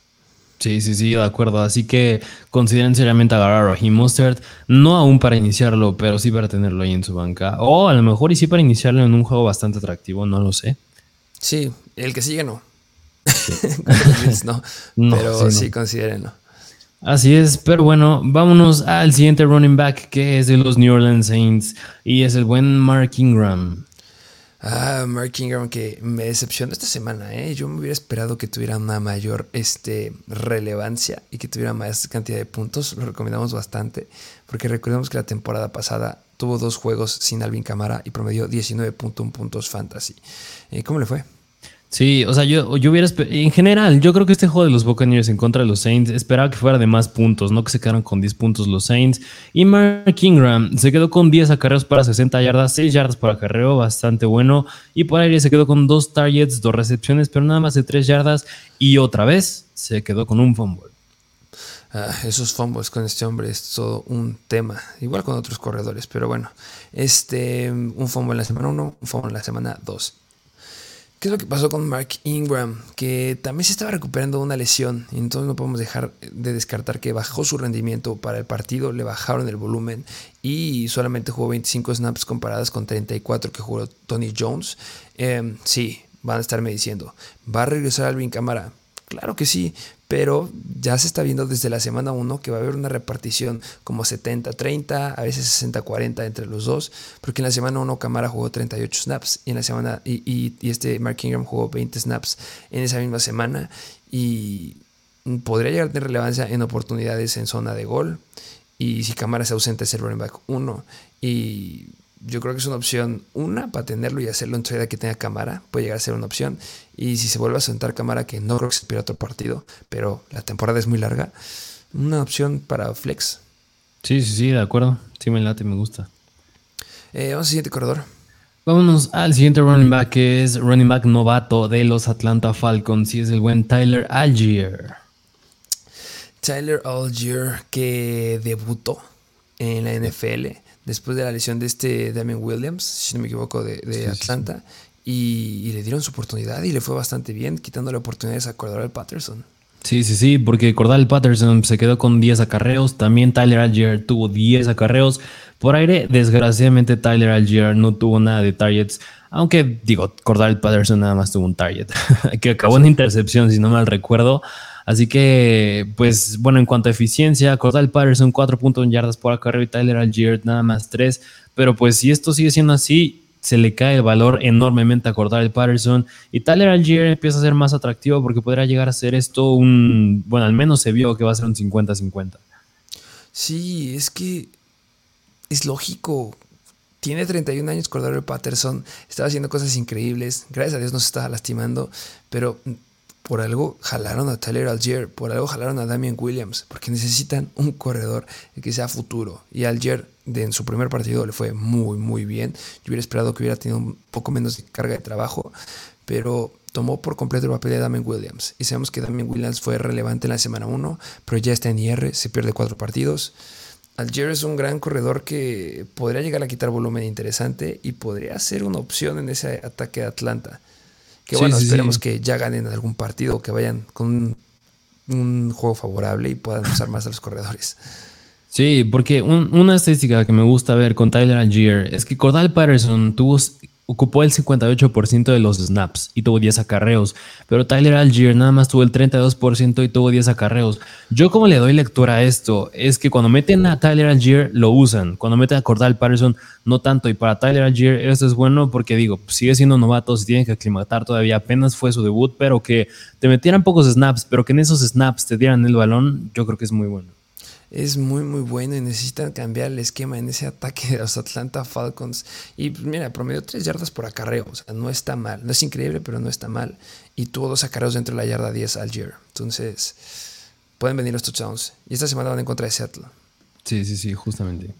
Sí, sí, sí, de acuerdo. Así que consideren seriamente agarrar a Raheem Mostert, no aún para iniciarlo, pero sí para tenerlo ahí en su banca. O a lo mejor y sí para iniciarlo en un juego bastante atractivo, no lo sé. Sí, el que sigue no. [laughs] [laughs] no. pero sí, considérenlo. Así es, pero bueno, vámonos al siguiente running back que es de los New Orleans Saints y es el buen Mark Ingram. Ah, Mark Ingram que me decepcionó esta semana, ¿eh? Yo me hubiera esperado que tuviera una mayor este, relevancia y que tuviera más cantidad de puntos. Lo recomendamos bastante porque recordemos que la temporada pasada tuvo dos juegos sin Alvin Camara y promedió 19.1 puntos fantasy. Eh, ¿Cómo le fue? Sí, o sea, yo, yo hubiera en general, yo creo que este juego de los Buccaneers en contra de los Saints esperaba que fuera de más puntos, no que se quedaran con 10 puntos los Saints. Y Mark Ingram se quedó con 10 acarreos para 60 yardas, 6 yardas por acarreo, bastante bueno. Y por aire se quedó con 2 targets, 2 recepciones, pero nada más de 3 yardas. Y otra vez se quedó con un fumble. Ah, esos fumbles con este hombre es todo un tema, igual con otros corredores, pero bueno, este, un fumble en la semana 1, un fumble en la semana 2. ¿Qué es lo que pasó con Mark Ingram? Que también se estaba recuperando de una lesión. Entonces no podemos dejar de descartar que bajó su rendimiento para el partido, le bajaron el volumen y solamente jugó 25 snaps comparadas con 34 que jugó Tony Jones. Em, sí, van a estarme diciendo, ¿va a regresar Alvin Cámara? Claro que sí, pero ya se está viendo desde la semana 1 que va a haber una repartición como 70-30, a veces 60-40 entre los dos, porque en la semana 1 Camara jugó 38 snaps y en la semana y, este Mark Ingram jugó 20 snaps en esa misma semana y podría llegar de relevancia en oportunidades en zona de gol y si Camara se ausenta es el running back 1 y yo creo que es una opción, una, para tenerlo y hacerlo en trade que tenga cámara, puede llegar a ser una opción. Y si se vuelve a sentar cámara, que no creo que se pierda otro partido, pero la temporada es muy larga, una opción para flex. Sí, sí, sí, de acuerdo. Sí, me late, me gusta. Eh, vamos al siguiente corredor. Vámonos al siguiente running back, que es running back novato de los Atlanta Falcons, y es el buen Tyler Algier. Tyler Algier, que debutó en la NFL después de la lesión de este Damien Williams, si no me equivoco, de, Atlanta. Y, le dieron su oportunidad y le fue bastante bien, quitándole oportunidades a Cordell Patterson. Sí, sí, sí, porque Cordell Patterson se quedó con 10 acarreos, también Tyler Algier tuvo 10 acarreos por aire. Desgraciadamente Tyler Algier no tuvo nada de targets, aunque digo, Cordell Patterson nada más tuvo un target, [laughs] que acabó en intercepción, si no mal recuerdo. Así que, pues, bueno, en cuanto a eficiencia, Cordell Patterson 4.1 yardas por acarreo y Tyler Algier nada más 3. Pero pues si esto sigue siendo así, se le cae el valor enormemente a Cordell Patterson y Tyler Algier empieza a ser más atractivo porque podrá llegar a ser esto un, bueno, al menos se vio que va a ser un 50-50. Sí, es que es lógico. Tiene 31 años Cordell Patterson, estaba haciendo cosas increíbles, gracias a Dios no se estaba lastimando, pero por algo jalaron a Tyler Algier, por algo jalaron a Damian Williams, porque necesitan un corredor que sea futuro. Y Algier en su primer partido le fue muy, muy bien. Yo hubiera esperado que hubiera tenido un poco menos de carga de trabajo, pero tomó por completo el papel de Damian Williams. Y sabemos que Damian Williams fue relevante en la semana 1, pero ya está en IR, se pierde cuatro partidos. Algier es un gran corredor que podría llegar a quitar volumen interesante y podría ser una opción en ese ataque de Atlanta. Que bueno, esperemos que ya ganen algún partido, que vayan con un, juego favorable y puedan usar más a los corredores. Sí, porque una estadística que me gusta ver con Tyler Algier es que Cordal Patterson tuvo ocupó el 58% de los snaps y tuvo 10 acarreos, pero Tyler Algier nada más tuvo el 32% y tuvo 10 acarreos. Yo como le doy lectura a esto es que cuando meten a Tyler Algier lo usan, cuando meten a Cordal Patterson no tanto y para Tyler Algier esto es bueno porque digo, sigue siendo novato, se tiene que aclimatar todavía, apenas fue su debut, pero que te metieran pocos snaps, pero que en esos snaps te dieran el balón, yo creo que es muy bueno es muy muy bueno y necesitan cambiar el esquema en ese ataque de los Atlanta Falcons. Y pues, mira, promedio 3 yardas por acarreo, o sea, no está mal, no es increíble, pero no está mal. Y tuvo dos acarreos dentro de la yarda 10 Algier. Entonces, pueden venir los touchdowns. Y esta semana van en contra de Seattle. Sí, sí, sí, justamente.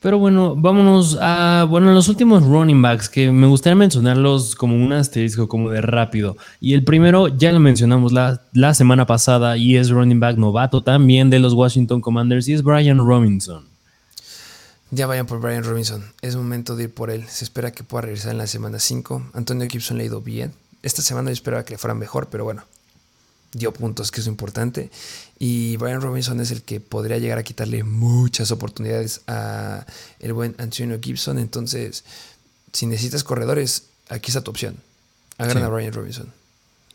Pero bueno, vámonos a bueno, los últimos running backs que me gustaría mencionarlos como un asterisco, como de rápido. Y el primero ya lo mencionamos la, la semana pasada y es running back novato también de los Washington Commanders y es Brian Robinson. Ya vayan por Brian Robinson. Es momento de ir por él. Se espera que pueda regresar en la semana 5. Antonio Gibson le ha ido bien. Esta semana yo esperaba que le fuera mejor, pero bueno, dio puntos, que es importante. Y Brian Robinson es el que podría llegar a quitarle muchas oportunidades a el buen Antonio Gibson. Entonces, si necesitas corredores, aquí está tu opción. Agarra a Brian Robinson.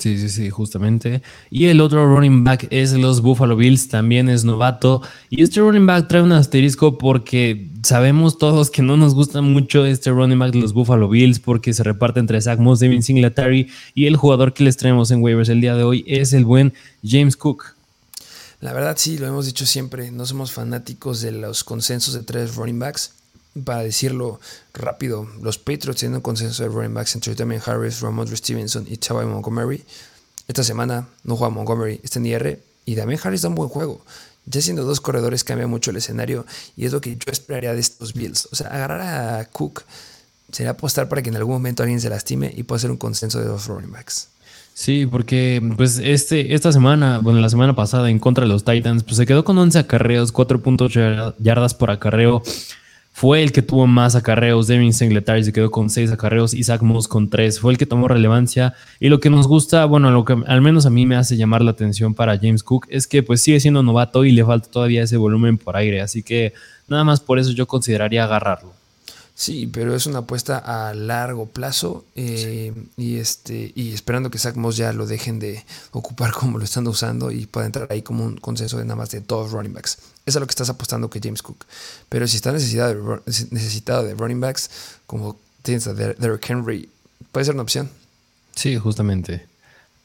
Sí, sí, sí, justamente. Y el otro running back es los Buffalo Bills, también es novato. Y este running back trae un asterisco porque sabemos todos que no nos gusta mucho este running back de los Buffalo Bills porque se reparte entre Zach Moss, Devin Singletary y el jugador que les traemos en waivers el día de hoy es el buen James Cook. La verdad sí, lo hemos dicho siempre, no somos fanáticos de los consensos de tres running backs para decirlo rápido, los Patriots tienen un consenso de running backs entre Damien Harris, Ramondre Stevenson y Chava Montgomery. Esta semana no juega Montgomery, está en IR y Damien Harris da un buen juego. Ya siendo dos corredores cambia mucho el escenario y es lo que yo esperaría de estos Bills. O sea, agarrar a Cook sería apostar para que en algún momento alguien se lastime y pueda ser un consenso de dos running backs. Sí, porque pues este, esta semana, bueno, la semana pasada en contra de los Titans, pues se quedó con 11 acarreos, 4.8 yardas por acarreo fue el que tuvo más acarreos. Devin Singletary se quedó con seis acarreos. Isaac Moss con tres. Fue el que tomó relevancia. Y lo que nos gusta, bueno, lo que al menos a mí me hace llamar la atención para James Cook es que pues sigue siendo novato y le falta todavía ese volumen por aire. Así que nada más por eso yo consideraría agarrarlo. Sí, pero es una apuesta a largo plazo eh, y este y esperando que Zach Moss ya lo dejen de ocupar como lo están usando y pueda entrar ahí como un consenso de nada más de dos running backs. Es lo que estás apostando que James Cook. Pero si está necesitado de, necesitado de running backs, como tienes a Derrick Henry, puede ser una opción. Sí, justamente.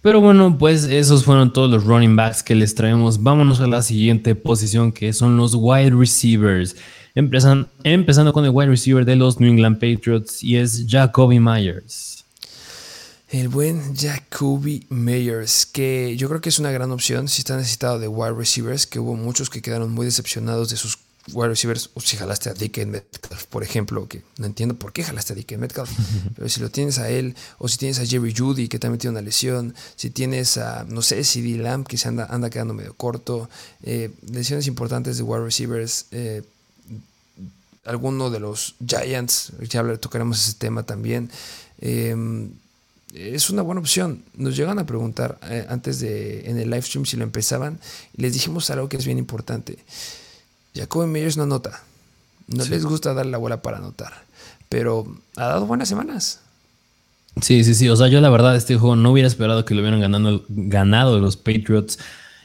Pero bueno, pues esos fueron todos los running backs que les traemos. Vámonos a la siguiente posición que son los wide receivers. Empezando con el wide receiver de los New England Patriots y es Jacoby Myers. El buen Jacoby Myers, que yo creo que es una gran opción si está necesitado de wide receivers, que hubo muchos que quedaron muy decepcionados de sus wide receivers, o si jalaste a Dick Metcalf, por ejemplo, que no entiendo por qué jalaste a Dick Metcalf, [laughs] pero si lo tienes a él, o si tienes a Jerry Judy, que también tiene una lesión, si tienes a, no sé, CD Lamb, que se anda, anda quedando medio corto, eh, lesiones importantes de wide receivers, eh, alguno de los Giants, ya tocaremos ese tema también. Em, es una buena opción. Nos llegan a preguntar eh, antes de en el live stream si lo empezaban y les dijimos algo que es bien importante. Jacoby Meyers no anota. No les gusta dar la bola para anotar. Pero ha dado buenas semanas. Sí, sí, sí. O sea, yo la verdad este juego no hubiera esperado que lo hubieran ganado, ganado los Patriots.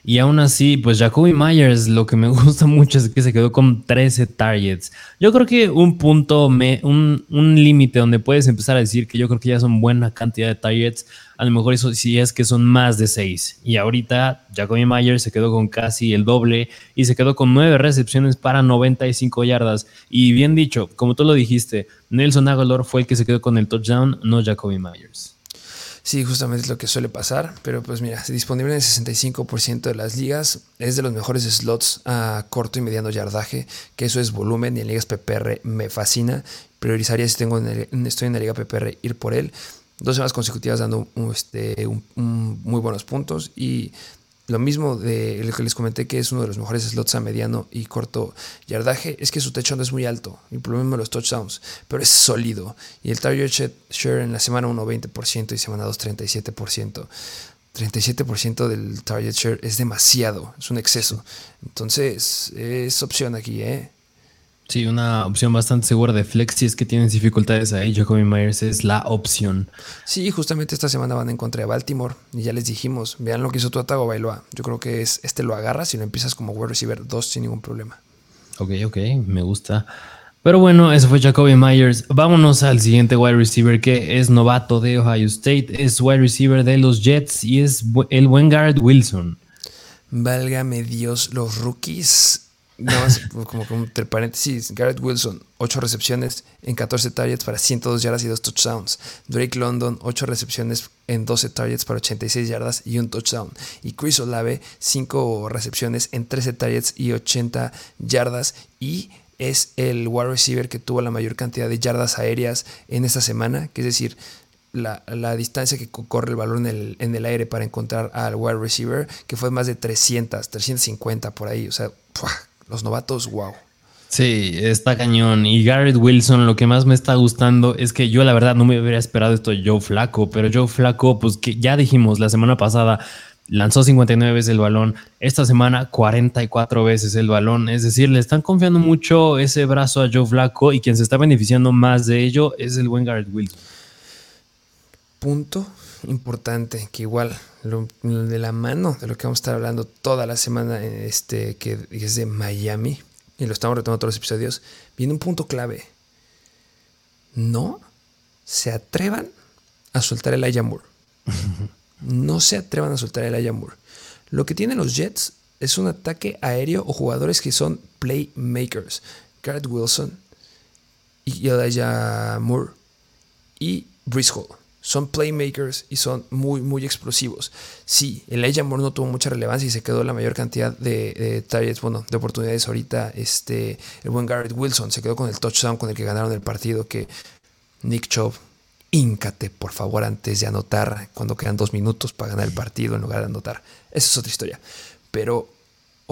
Y aún así, pues Jacoby Myers, lo que me [laughs] gusta mucho es que se quedó con 13 targets. Yo creo que un punto, un, un límite donde puedes empezar a decir que yo creo que ya son buena cantidad de targets, a lo mejor eso sí es que son más de 6. Y ahorita Jacoby Myers se quedó con casi el doble y se quedó con 9 recepciones para 95 yardas. Y bien dicho, como tú lo dijiste, Nelson Aguilar fue el que se quedó con el touchdown, no Jacoby Myers. Sí, justamente es lo que suele pasar, pero pues mira, disponible en el 65% de las ligas, es de los mejores slots a corto y mediano yardaje, que eso es volumen y en ligas PPR me fascina. Priorizaría si tengo estoy en la liga PPR ir por él. Dos semanas consecutivas dando este, muy buenos puntos y lo mismo de lo que les comenté que es uno de los mejores slots a mediano y corto yardaje, es que su techo no es muy alto, el problema de los touchdowns, pero es sólido. Y el target share en la semana 1 20% y semana 2 37%. 37% del target share es demasiado, es un exceso. Entonces, es opción aquí, ¿eh? Sí, una opción bastante segura de flex si es que tienes dificultades ahí. Jacoby Myers es la opción. Sí, justamente esta semana van en contra de Baltimore y ya les dijimos, vean lo que hizo tu Atago Bailoa. Yo creo que es este lo agarras y lo empiezas como wide receiver 2 sin ningún problema. Ok, ok, me gusta. Pero bueno, eso fue Jacoby Myers. Vámonos al siguiente wide receiver que es novato de Ohio State. Es wide receiver de los Jets y es el buen Garrett Wilson. Válgame Dios, los rookies nada más como, entre paréntesis, Garrett Wilson, 8 recepciones en 14 targets para 102 yardas y 2 touchdowns. Drake London, 8 recepciones en 12 targets para 86 yardas y un touchdown. Y Chris Olave, 5 recepciones en 13 targets y 80 yardas. Y es el wide receiver que tuvo la mayor cantidad de yardas aéreas en esta semana, que es decir, la, distancia que corre el balón en el, en el, aire para encontrar al wide receiver, que fue más de 300, 350 por ahí. O sea, los novatos, wow. Sí, está cañón. Y Garrett Wilson, lo que más me está gustando es que yo la verdad no me hubiera esperado esto de Joe Flaco, pero Joe Flaco, pues que ya dijimos la semana pasada, lanzó 59 veces el balón, esta semana 44 veces el balón, es decir, le están confiando mucho ese brazo a Joe Flaco y quien se está beneficiando más de ello es el buen Garrett Wilson. Punto importante, que igual de la mano de lo que vamos a estar hablando toda la semana, este, que es de Miami, y lo estamos retomando todos los episodios, viene un punto clave. No se atrevan a soltar el Ayamur. [laughs] No se atrevan a soltar el Ayamur. Lo que tienen los Jets es un ataque aéreo o jugadores que son playmakers. Garrett Wilson y Elijah Moore y Brice Hall son playmakers y son muy, muy explosivos. Sí, el Elijah Moore no tuvo mucha relevancia y se quedó la mayor cantidad de, targets, bueno, de oportunidades ahorita. Este, el buen Garrett Wilson se quedó con el touchdown con el que ganaron el partido que Nick Chubb, íncate por favor antes de anotar cuando quedan dos minutos para ganar el partido en lugar de anotar. Esa es otra historia. Pero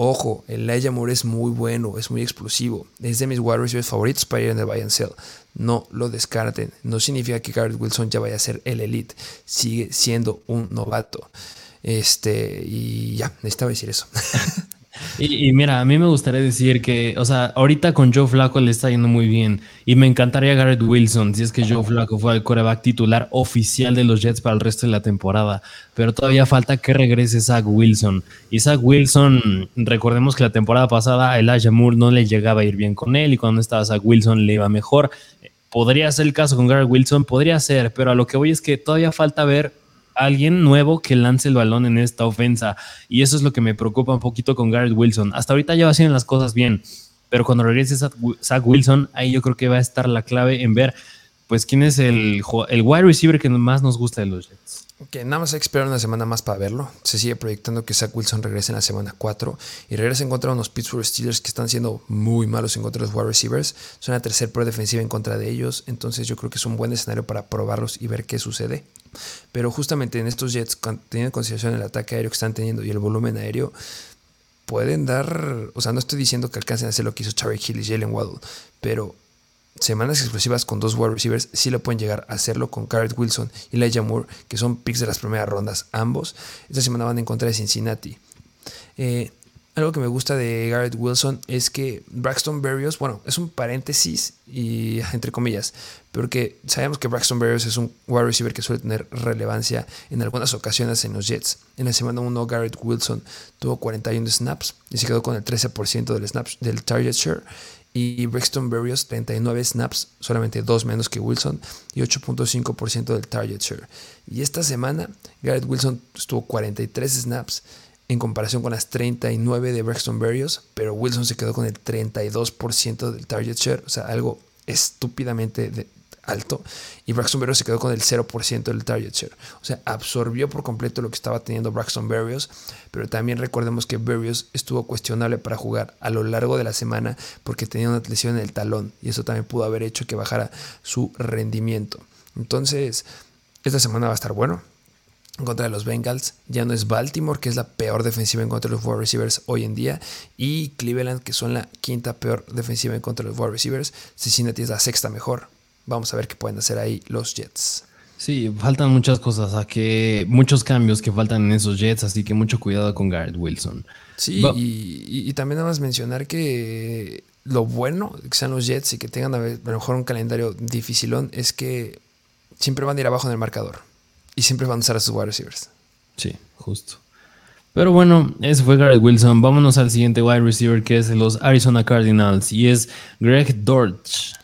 Ojo, el Moore es muy bueno, es muy explosivo. Es de mis wide receivers favoritos para ir en el buy and sell. No lo descarten. No significa que Garrett Wilson ya vaya a ser el elite. Sigue siendo un novato. Este, y ya, necesitaba decir eso. [laughs] Y, mira, a mí me gustaría decir que, o sea, ahorita con Joe Flacco le está yendo muy bien. Y me encantaría Garrett Wilson si es que Joe Flacco fue el coreback titular oficial de los Jets para el resto de la temporada. Pero todavía falta que regrese Zach Wilson. Y Zach Wilson, recordemos que la temporada pasada Elijah Moore no le llegaba a ir bien con él. Y cuando estaba Zach Wilson le iba mejor. Podría ser el caso con Garrett Wilson, podría ser, pero a lo que voy es que todavía falta ver alguien nuevo que lance el balón en esta ofensa. Y eso es lo que me preocupa un poquito con Garrett Wilson. Hasta ahorita ya va haciendo las cosas bien, pero cuando regrese Zach Wilson, ahí yo creo que va a estar la clave en ver pues quién es el, el wide receiver que más nos gusta de los Jets. Que nada más hay que esperar una semana más para verlo. Se sigue proyectando que Zach Wilson regrese en la semana 4 y regrese en contra de unos Pittsburgh Steelers que están siendo muy malos en contra de los wide receivers. Son la tercera pro defensiva en contra de ellos. Entonces yo creo que es un buen escenario para probarlos y ver qué sucede. Pero justamente en estos Jets, teniendo en consideración el ataque aéreo que están teniendo y el volumen aéreo, pueden dar. O sea, no estoy diciendo que alcancen a hacer lo que hizo Charlie Hill y Jalen Waddle, pero semanas explosivas con dos wide receivers sí lo pueden llegar a hacerlo con Garrett Wilson y Elijah Moore, que son picks de las primeras rondas ambos. Esta semana van en contra de Cincinnati. Eh, algo que me gusta de Garrett Wilson es que Braxton Berrios, bueno, es un paréntesis y [laughs] entre comillas, porque sabemos que Braxton Berrios es un wide receiver que suele tener relevancia en algunas ocasiones en los Jets. En la semana 1 Garrett Wilson tuvo 41 snaps y se quedó con el 13% del snaps del target share y Braxton Berrios 39 snaps, solamente dos menos que Wilson y 8.5% del target share. Y esta semana Garrett Wilson estuvo 43 snaps en comparación con las 39 de Braxton Berrios, pero Wilson se quedó con el 32% del target share, o sea, algo estúpidamente alto. Y Braxton Berrios se quedó con el 0% del target share. O sea, absorbió por completo lo que estaba teniendo Braxton Berrios, pero también recordemos que Berrios estuvo cuestionable para jugar a lo largo de la semana porque tenía una lesión en el talón y eso también pudo haber hecho que bajara su rendimiento. Entonces, esta semana va a estar bueno en contra de los Bengals. Ya no es Baltimore, que es la peor defensiva en contra de los wide receivers hoy en día. Y Cleveland, que son la quinta peor defensiva en contra de los wide receivers. Cincinnati es la sexta mejor. Vamos a ver qué pueden hacer ahí los Jets. Sí, faltan muchas cosas, a que muchos cambios que faltan en esos Jets, así que mucho cuidado con Garrett Wilson. Sí, y, también nada más mencionar que lo bueno que sean los Jets y que tengan a lo mejor un calendario dificilón es que siempre van a ir abajo en el marcador y siempre van a usar a sus wide receivers. Sí, justo. Pero bueno, ese fue Garrett Wilson. Vámonos al siguiente wide receiver que es los Arizona Cardinals y es Greg Dortch.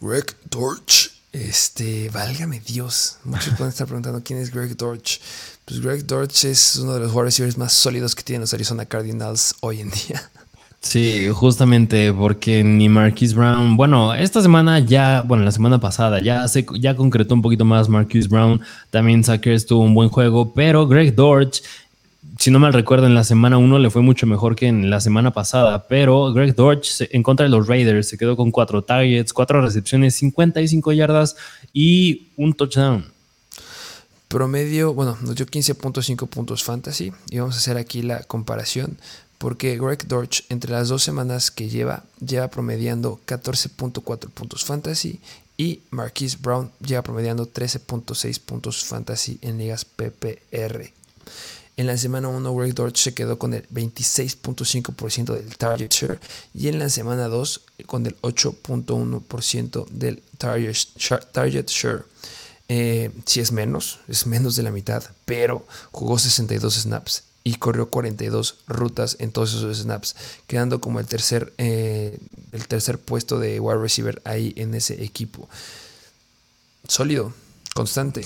Greg Dortch. Este, válgame Dios. Muchos pueden estar preguntando quién es Greg Dortch. Pues Greg Dortch es uno de los wide receivers más sólidos que tienen los Arizona Cardinals hoy en día. Sí, justamente porque ni Marquise Brown, bueno, esta semana ya, bueno, la semana pasada ya se ya concretó un poquito más Marquise Brown, también Sackers tuvo un buen juego, pero Greg Dortch, si no mal recuerdo, en la semana 1 le fue mucho mejor que en la semana pasada, pero Greg Dortch en contra de los Raiders se quedó con cuatro targets, cuatro recepciones, 55 yardas y un touchdown. Promedio, bueno, nos dio 15.5 puntos fantasy y vamos a hacer aquí la comparación porque Greg Dortch entre las dos semanas que lleva, lleva promediando 14.4 puntos fantasy y Marquise Brown lleva promediando 13.6 puntos fantasy en ligas PPR. En la semana 1, Greg Dortch se quedó con el 26.5% del target share y en la semana 2 con el 8.1% del target share. Eh, si es menos, es menos de la mitad, pero jugó 62 snaps y corrió 42 rutas en todos esos snaps, quedando como el tercer, eh, el tercer puesto de wide receiver ahí en ese equipo. Sólido, constante.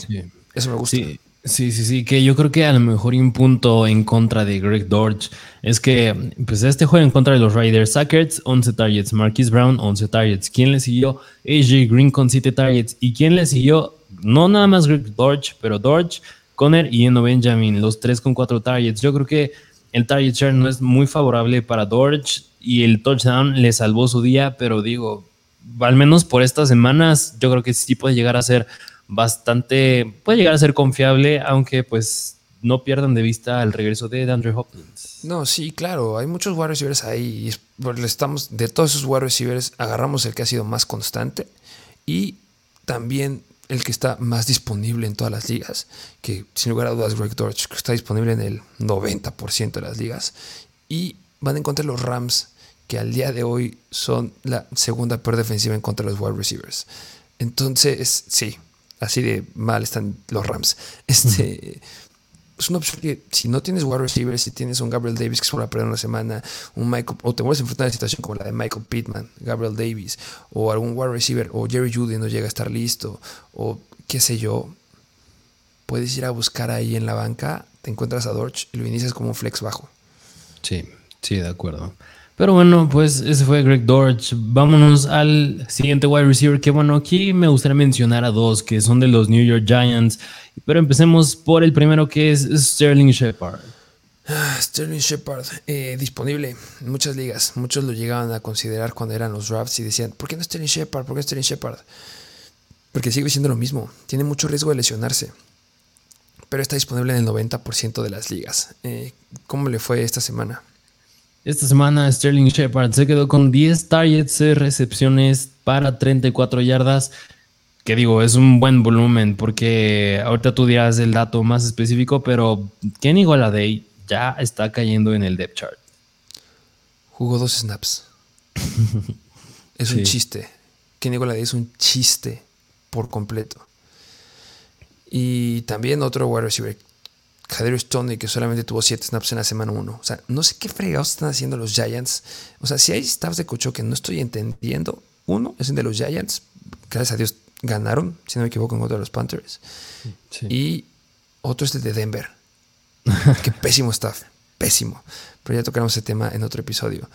Eso me gusta. Sí. Sí, sí, sí, que yo creo que a lo mejor un punto en contra de Greg Dortch es que pues este juego en contra de los Raiders, Sackers 11 targets, Marquis Brown 11 targets, ¿quién le siguió? AJ Green con 7 targets y quién le siguió? No nada más Greg Dortch, pero Dortch Conner y Eno Benjamin, los tres con cuatro targets. Yo creo que el target share no es muy favorable para Dorch y el touchdown le salvó su día, pero digo, al menos por estas semanas, yo creo que sí puede llegar a ser bastante, puede llegar a ser confiable, aunque pues no pierdan de vista el regreso de Andrew Hopkins. No, sí, claro, hay muchos wide receivers ahí. Y estamos, de todos esos wide receivers, agarramos el que ha sido más constante y también el que está más disponible en todas las ligas, que sin lugar a dudas Greg Dortch está disponible en el 90% de las ligas. Y van en contra de los Rams, que al día de hoy son la segunda peor defensiva en contra de los wide receivers. Entonces, sí, así de mal están los Rams. [laughs] Este. Es una opción que si no tienes wide receivers, si tienes un Gabriel Davis que se a perder una semana, un Michael, o te vuelves a enfrentar a una situación como la de Michael Pittman, Gabriel Davis, o algún wide receiver, o Jerry Judy no llega a estar listo, o qué sé yo, puedes ir a buscar ahí en la banca, te encuentras a Dorch y lo inicias como un flex bajo. Sí, sí, de acuerdo. Pero bueno, pues ese fue Greg Dortch. Vámonos al siguiente wide receiver. Que bueno, aquí me gustaría mencionar a dos que son de los New York Giants. Pero empecemos por el primero que es Sterling Shepard. Ah, Sterling Shepard, eh, disponible en muchas ligas. Muchos lo llegaban a considerar cuando eran los drafts y decían, ¿por qué no Sterling Shepard? ¿Por qué Sterling Shepard? Porque sigue siendo lo mismo. Tiene mucho riesgo de lesionarse. Pero está disponible en el 90% de las ligas. Eh, ¿Cómo le fue esta semana? Esta semana Sterling Shepard se quedó con 10 targets de recepciones para 34 yardas. Que digo, es un buen volumen porque ahorita tú dirás el dato más específico, pero Kenny Goladay ya está cayendo en el depth chart. Jugó dos snaps. [laughs] es un chiste. Kenny Goladay es un chiste por completo. Y también otro wide receiver Kadarius Tony, que solamente tuvo 7 snaps en la semana 1. O sea, no sé qué fregados están haciendo los Giants. O sea, si hay staffs de cocho que no estoy entendiendo, uno es el de los Giants. Gracias a Dios ganaron, si no me equivoco, en contra de los Panthers. Y otro es el de Denver. [laughs] qué pésimo staff. Pésimo. Pero ya tocaremos ese tema en otro episodio.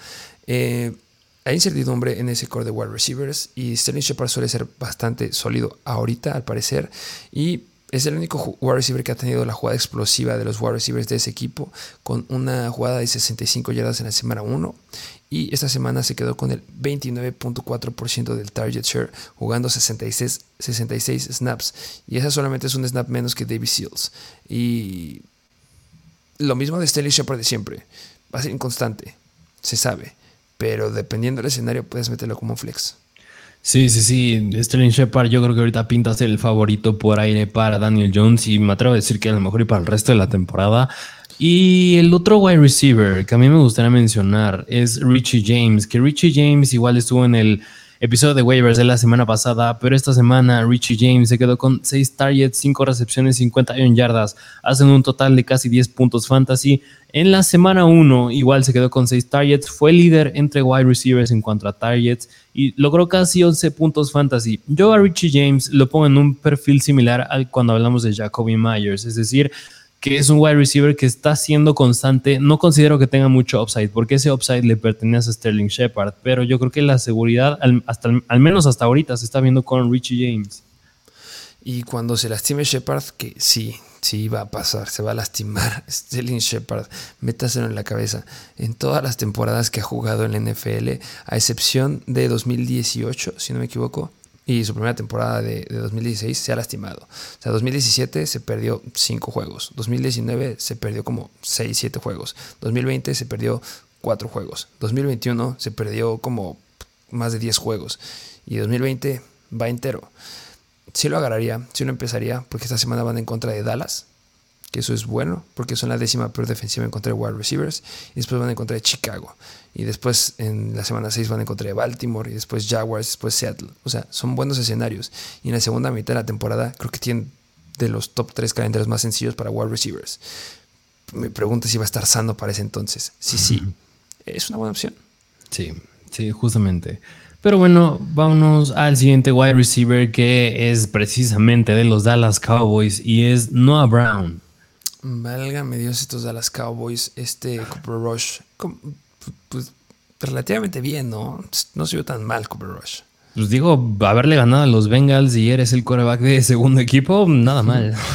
Eh, hay incertidumbre en ese core de wide receivers y Sterling Shepard suele ser bastante sólido ahorita, al parecer. Y es el único wide receiver que ha tenido la jugada explosiva de los wide receivers de ese equipo, con una jugada de 65 yardas en la semana 1. Y esta semana se quedó con el 29.4% del target share, jugando 66, 66 snaps. Y esa solamente es un snap menos que David Seals. Y lo mismo de Stanley Shepard de siempre. Va a ser inconstante, se sabe. Pero dependiendo del escenario, puedes meterlo como flex. Sí, sí, sí. Sterling Shepard, yo creo que ahorita pinta ser el favorito por aire para Daniel Jones y me atrevo a decir que a lo mejor y para el resto de la temporada. Y el otro wide receiver que a mí me gustaría mencionar es Richie James, que Richie James igual estuvo en el episodio de waivers de la semana pasada, pero esta semana Richie James se quedó con 6 targets, 5 recepciones, 51 yardas, hacen un total de casi 10 puntos fantasy. En la semana 1 igual se quedó con 6 targets, fue líder entre wide receivers en cuanto a targets y logró casi 11 puntos fantasy. Yo a Richie James lo pongo en un perfil similar al cuando hablamos de Jacoby Myers, es decir, que es un wide receiver que está siendo constante. No considero que tenga mucho upside, porque ese upside le pertenece a Sterling Shepard, pero yo creo que la seguridad, al, al menos hasta ahorita, se está viendo con Richie James. Y cuando se lastime Shepard, que sí, sí va a pasar, se va a lastimar [laughs] Sterling Shepard, métaselo en la cabeza. En todas las temporadas que ha jugado en la NFL, a excepción de 2018, si no me equivoco, y su primera temporada de, 2016 se ha lastimado. O sea, 2017 se perdió 5 juegos, 2019 se perdió como 6, 7 juegos, 2020 se perdió 4 juegos, 2021 se perdió como más de 10 juegos y 2020 va entero. Si lo agarraría, si lo empezaría, porque esta semana van en contra de Dallas, que eso es bueno, porque son la décima peor defensiva en contra de wide receivers, y después van en contra de Chicago, y después en la semana 6 van en contra de Baltimore, y después Jaguars, después Seattle. O sea, son buenos escenarios. Y en la segunda mitad de la temporada creo que tienen de los top 3 calendarios más sencillos para wide receivers. Me pregunto si va a estar sano para ese entonces. Sí, sí, es una buena opción. Sí, sí, justamente. Pero bueno, vámonos al siguiente wide receiver que es precisamente de los Dallas Cowboys y es Noah Brown. Válgame Dios, estos Dallas Cowboys, este Cooper Rush, pues relativamente bien, ¿no? No se vio tan mal Cooper Rush. Pues digo, haberle ganado a los Bengals y eres el coreback de segundo equipo, nada mal. [laughs]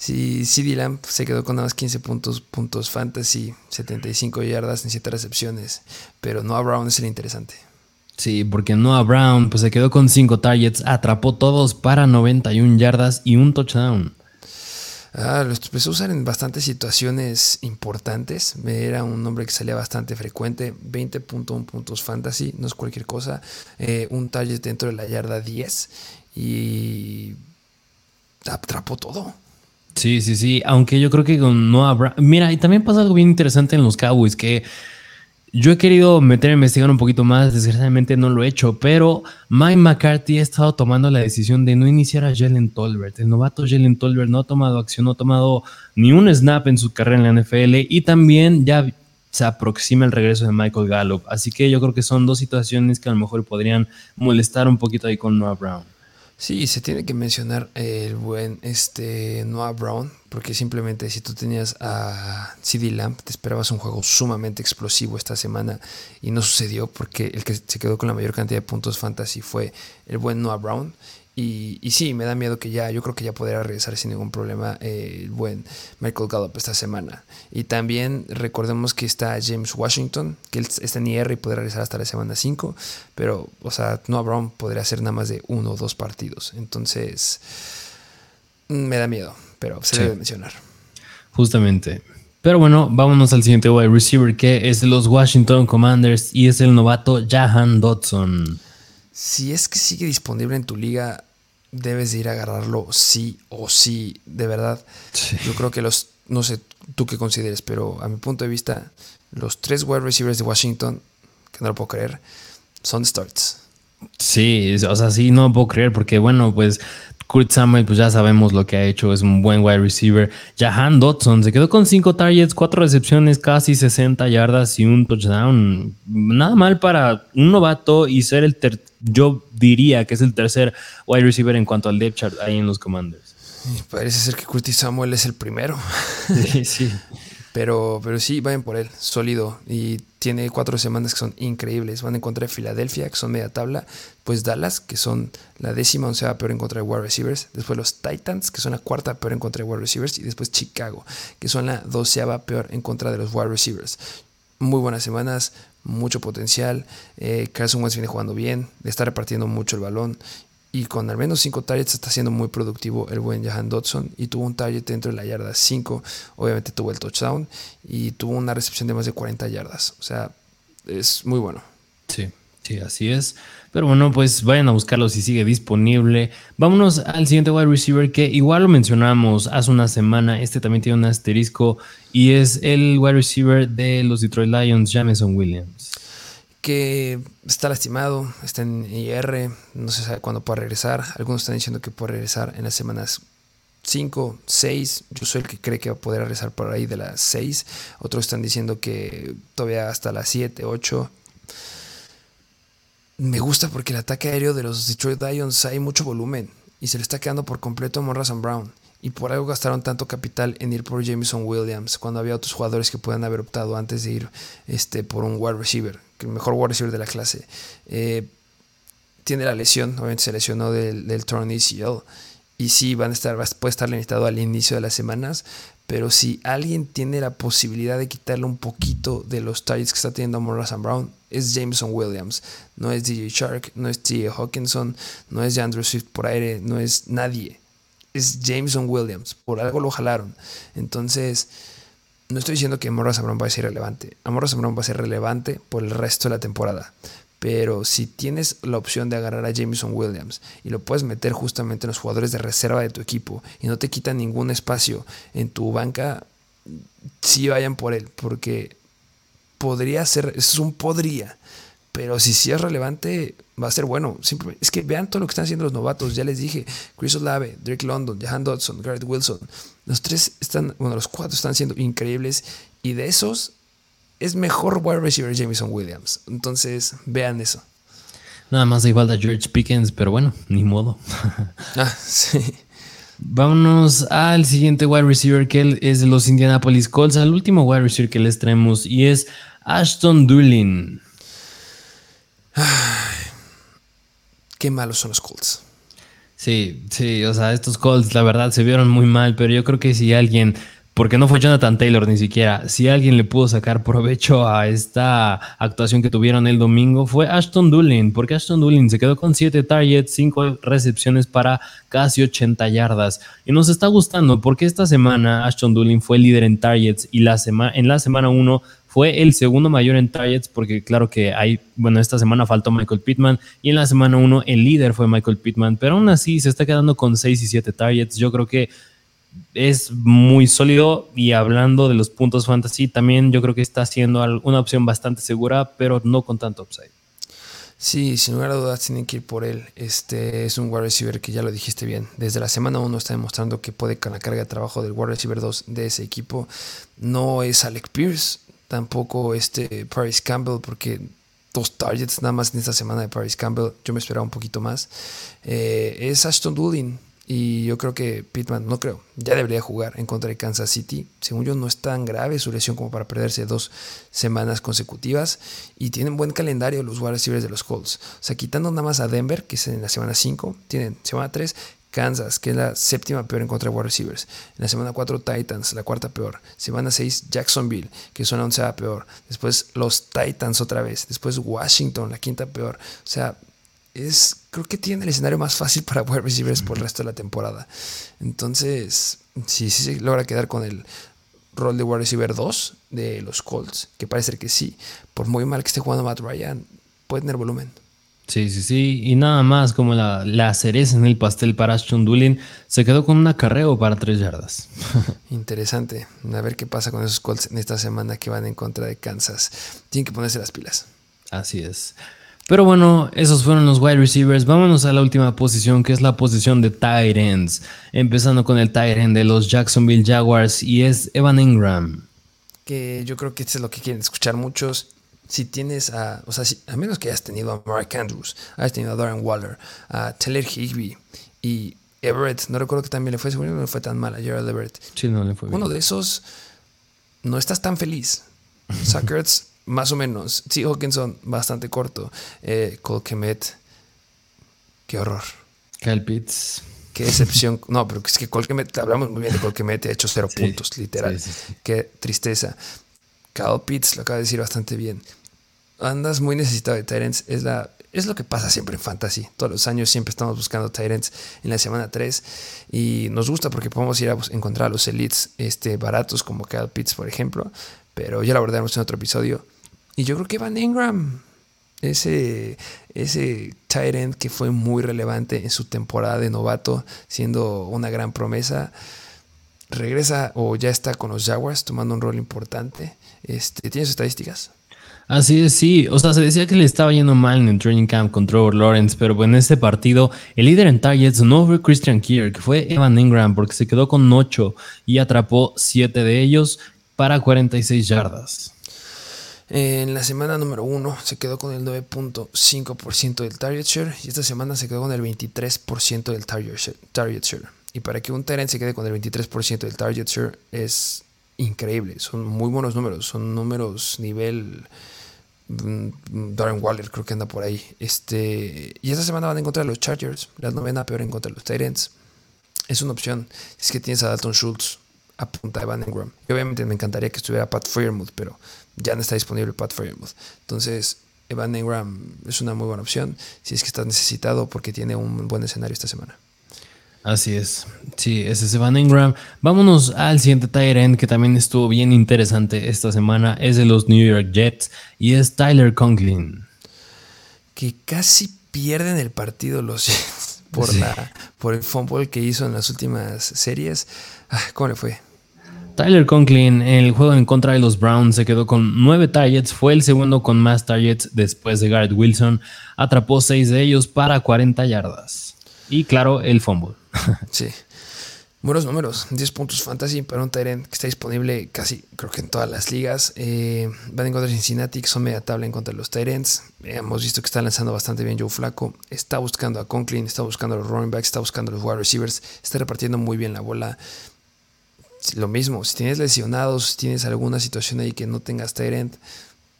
Sí, CD Lamp se quedó con nada más 15 puntos, puntos fantasy, 75 yardas en 7 recepciones, pero Noah Brown es el interesante. Sí, porque Noah Brown pues, se quedó con 5 targets, atrapó todos para 91 yardas y un touchdown. Ah, lo empezó a usar en bastantes situaciones importantes. Era un nombre que salía bastante frecuente. 20.1 puntos fantasy, no es cualquier cosa. Eh, un target dentro de la yarda 10 y atrapó todo. Sí, sí, sí. Aunque yo creo que con Noah Brown. Mira, y también pasa algo bien interesante en los Cowboys que Yo he querido meter a investigar un poquito más, desgraciadamente no lo he hecho, pero Mike McCarthy ha estado tomando la decisión de no iniciar a Jalen Tolbert. El novato Jalen Tolbert no ha tomado acción, no ha tomado ni un snap en su carrera en la NFL y también ya se aproxima el regreso de Michael Gallup. Así que yo creo que son dos situaciones que a lo mejor podrían molestar un poquito ahí con Noah Brown. Sí, se tiene que mencionar el buen este, Noah Brown, porque simplemente si tú tenías a CD Lamp, te esperabas un juego sumamente explosivo esta semana y no sucedió porque el que se quedó con la mayor cantidad de puntos fantasy fue el buen Noah Brown. Y, y, sí, me da miedo que ya, yo creo que ya podrá regresar sin ningún problema eh, el buen Michael Gallup esta semana. Y también recordemos que está James Washington, que él está en IR y podrá regresar hasta la semana 5, pero, o sea, Noah Brown podría hacer nada más de uno o dos partidos. Entonces, me da miedo, pero se debe mencionar. Justamente. Pero bueno, vámonos al siguiente wide receiver que es de los Washington Commanders y es el novato Jahan Dodson. Si es que sigue disponible en tu liga, debes de ir a agarrarlo sí o sí, de verdad. Yo creo que los, no sé tú qué consideres, pero a mi punto de vista, los tres wide receivers de Washington, que no lo puedo creer, son starts. Sí, o sea, sí, no lo puedo creer porque, bueno, pues Kurt Samuel, pues ya sabemos lo que ha hecho, es un buen wide receiver. Jahan Dodson se quedó con 5 targets, 4 recepciones, casi 60 yardas y un touchdown. Nada mal para un novato y ser el, ter yo diría que es el tercer wide receiver en cuanto al depth chart ahí en los Commanders. parece ser que Curtis Samuel es el primero. Sí, sí. [laughs] Pero, pero sí, vayan por él, sólido. Y tiene cuatro semanas que son increíbles. Van en contra de Filadelfia, que son media tabla. Pues Dallas, que son la décima onceava peor en contra de wide receivers. Después los Titans, que son la cuarta peor en contra de wide receivers. Y después Chicago, que son la doceava peor en contra de los wide receivers. Muy buenas semanas, mucho potencial. Eh, Carson Wentz viene jugando bien, le está repartiendo mucho el balón. Y con al menos 5 targets está siendo muy productivo el buen Jahan Dodson. Y tuvo un target dentro de la yarda 5. Obviamente tuvo el touchdown. Y tuvo una recepción de más de 40 yardas. O sea, es muy bueno. Sí, sí, así es. Pero bueno, pues vayan a buscarlo si sigue disponible. Vámonos al siguiente wide receiver que igual lo mencionamos hace una semana. Este también tiene un asterisco y es el wide receiver de los Detroit Lions, Jameson Williams. Que está lastimado, está en IR, no se sabe cuándo pueda regresar. Algunos están diciendo que puede regresar en las semanas 5, 6. Yo soy el que cree que va a poder regresar por ahí de las 6. Otros están diciendo que todavía hasta las 7, 8 me gusta porque el ataque aéreo de los Detroit Lions hay mucho volumen y se le está quedando por completo a Morrison Brown. Y por algo gastaron tanto capital en ir por Jameson Williams cuando había otros jugadores que puedan haber optado antes de ir este, por un wide receiver, el mejor wide receiver de la clase. Eh, tiene la lesión, obviamente se lesionó del, del torn ACL y sí van a estar, puede estar limitado al inicio de las semanas, pero si alguien tiene la posibilidad de quitarle un poquito de los targets que está teniendo Morrison Brown, es Jameson Williams, no es DJ Shark, no es T. Hawkinson, no es Andrew Swift por aire, no es nadie. Es Jameson Williams, por algo lo jalaron. Entonces, no estoy diciendo que Morrison Brown va a ser relevante. A Morrison Brown va a ser relevante por el resto de la temporada. Pero si tienes la opción de agarrar a Jameson Williams y lo puedes meter justamente en los jugadores de reserva de tu equipo y no te quita ningún espacio en tu banca, sí vayan por él, porque podría ser, es un podría, pero si sí es relevante, va a ser bueno. es que vean todo lo que están haciendo los novatos. Ya les dije, Chris Olave, Drake London, Jahan Dodson, Garrett Wilson. Los tres están, bueno, los cuatro están siendo increíbles. Y de esos, es mejor wide receiver Jameson Williams. Entonces, vean eso. Nada más hay falta George Pickens, pero bueno, ni modo. [laughs] ah, sí. Vámonos al siguiente wide receiver que es de los Indianapolis Colts, al último wide receiver que les traemos y es Ashton Doolin. qué malos son los Colts. Sí, sí, o sea, estos Colts la verdad se vieron muy mal, pero yo creo que si alguien, porque no fue Jonathan Taylor ni siquiera, si alguien le pudo sacar provecho a esta actuación que tuvieron el domingo fue Ashton Doolin, porque Ashton Doolin se quedó con 7 targets, 5 recepciones para casi 80 yardas. Y nos está gustando porque esta semana Ashton Doolin fue líder en targets y la en la semana 1 fue el segundo mayor en targets porque claro que hay, bueno, esta semana faltó Michael Pittman y en la semana 1 el líder fue Michael Pittman, pero aún así se está quedando con 6 y 7 targets. Yo creo que es muy sólido y hablando de los puntos fantasy, también yo creo que está siendo una opción bastante segura, pero no con tanto upside. Sí, sin lugar a dudas tienen que ir por él. Este es un wide receiver que ya lo dijiste bien. Desde la semana 1 está demostrando que puede con la carga de trabajo del wide receiver 2 de ese equipo. No es Alec Pierce, tampoco este Paris Campbell, porque dos targets nada más en esta semana de Paris Campbell. Yo me esperaba un poquito más. Eh, es Ashton Doolin y yo creo que Pittman, no creo, ya debería jugar en contra de Kansas City. Según yo, no es tan grave su lesión como para perderse dos semanas consecutivas. Y tienen buen calendario los wide receivers de los Colts. O sea, quitando nada más a Denver, que es en la semana 5, tienen semana 3, Kansas, que es la séptima peor en contra de wide receivers. En la semana 4, Titans, la cuarta peor. Semana 6, Jacksonville, que es una onceava peor. Después los Titans otra vez. Después Washington, la quinta peor. O sea, es, creo que tiene el escenario más fácil para wide receivers por el resto de la temporada. Entonces, si sí, se logra quedar con el rol de wide receiver 2 de los Colts, que parece que sí, por muy mal que esté jugando Matt Ryan, puede tener volumen. Sí, sí, sí. Y nada más como la, la cereza en el pastel para Ashton Doolin, se quedó con un acarreo para tres yardas. [laughs] Interesante. A ver qué pasa con esos Colts en esta semana que van en contra de Kansas. Tienen que ponerse las pilas. Así es. Pero bueno, esos fueron los wide receivers. Vámonos a la última posición, que es la posición de tight ends. Empezando con el tight end de los Jacksonville Jaguars y es Evan Ingram. Que yo creo que esto es lo que quieren escuchar muchos. Si tienes a, o sea, a menos que hayas tenido a Mark Andrews, hayas tenido a Darren Waller, a Taylor Higby y Everett, no recuerdo que también le fue, seguro no le fue tan mal a Gerald Everett. Sí, no le fue Uno de esos, no estás tan feliz. Suckers más o menos. Sí, Hawkinson, bastante corto. Eh, Colquemet, qué horror. Kyle Pitts. Qué excepción. [laughs] No, pero es que Colquemet, hablamos muy bien de Colquemet, ha hecho cero puntos, literal. qué tristeza. Kyle Pitts lo acaba de decir bastante bien. Andas muy necesitado de Tyrants. Es, la, es lo que pasa siempre en Fantasy. Todos los años siempre estamos buscando Tyrants en la semana 3. Y nos gusta porque podemos ir a encontrar a los elites este, baratos como Kyle Pitts, por ejemplo. Pero ya lo abordaremos en otro episodio. Y yo creo que Van Ingram, ese, ese tight que fue muy relevante en su temporada de novato, siendo una gran promesa, regresa o ya está con los Jaguars tomando un rol importante. Este, ¿Tienes estadísticas? Así es, sí. O sea, se decía que le estaba yendo mal en el training camp con Trevor Lawrence, pero en este partido el líder en targets no fue Christian que fue Evan Ingram, porque se quedó con 8 y atrapó 7 de ellos para 46 yardas. En la semana número 1 se quedó con el 9.5% del target share y esta semana se quedó con el 23% del target share, Y para que un Tyrant se quede con el 23% del target share es increíble. Son muy buenos números. Son números nivel mm, Darren Waller, creo que anda por ahí. Este, y esta semana van a encontrar los Chargers. La novena peor en contra de los Tyrants. Es una opción. Es que tienes a Dalton Schultz a punta de Van Ingram. Y obviamente me encantaría que estuviera Pat Fairmouth, pero ya no está disponible Pat Fairmouth. Entonces, Evan Ingram es una muy buena opción si es que está necesitado porque tiene un buen escenario esta semana. Así es. Sí, ese es Evan Ingram. Vámonos al siguiente Tyrant que también estuvo bien interesante esta semana. Es de los New York Jets y es Tyler Conklin. Que casi pierden el partido los Jets por, la, por el fumble que hizo en las últimas series. Ah, ¿Cómo le fue? Tyler Conklin en el juego en contra de los Browns se quedó con nueve targets, fue el segundo con más targets después de Garrett Wilson, atrapó seis de ellos para 40 yardas. Y claro, el fumble. [laughs] Sí. Buenos números, 10 puntos fantasy para un Tyrant que está disponible casi, creo que en todas las ligas. Eh, van en contra de Cincinnati, que son media tabla en contra de los Tyrants. hemos visto que está lanzando bastante bien Joe Flaco. Está buscando a Conklin, está buscando a los running backs, está buscando a los wide receivers. Está repartiendo muy bien la bola lo mismo, si tienes lesionados, si tienes alguna situación ahí que no tengas Tyrant,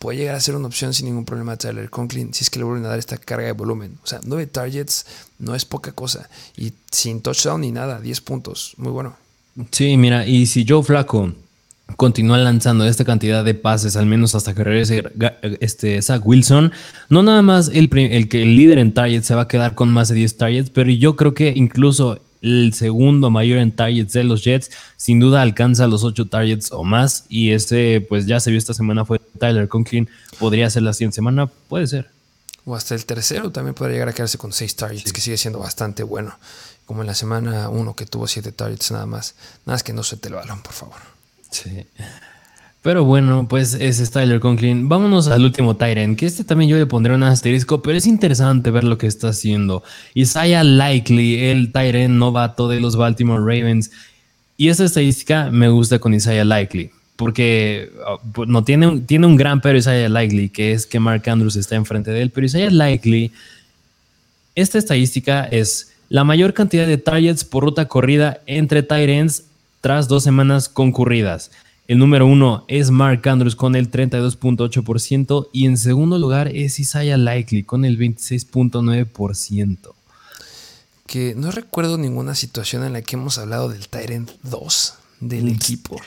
puede llegar a ser una opción sin ningún problema Tyler Conklin si es que le vuelven a dar esta carga de volumen. O sea, nueve targets no es poca cosa. Y sin touchdown ni nada, 10 puntos. Muy bueno. Sí, mira, y si Joe Flaco continúa lanzando esta cantidad de pases, al menos hasta que regrese este Zach Wilson, no nada más el, el que el líder en targets se va a quedar con más de 10 targets, pero yo creo que incluso el segundo mayor en targets de los Jets. Sin duda alcanza los 8 targets o más. Y este, pues ya se vio esta semana, fue Tyler Conklin. Podría ser la siguiente semana, puede ser. O hasta el tercero también podría llegar a quedarse con 6 targets, que sigue siendo bastante bueno. como en la semana 1 que tuvo 7 targets nada más. Nada más que no suelte el balón, por favor. Sí. Pero bueno, pues es Tyler Conklin. Vámonos al último Tyrant, que este también yo le pondré un asterisco, pero es interesante ver lo que está haciendo. Isaiah Likely, el Tyrant novato de los Baltimore Ravens. Y esta estadística me gusta con Isaiah Likely, porque pues, no tiene un, tiene un gran pero Isaiah Likely, que es que Mark Andrews está enfrente de él, pero Isaiah Likely, esta estadística es la mayor cantidad de targets por ruta corrida entre Tyrants tras dos semanas concurridas. El número uno es Mark Andrews con el 32.8% y en segundo lugar es Isaiah Likely con el 26.9%. Que no recuerdo ninguna situación en la que hemos hablado del Tyrant 2 del equipo.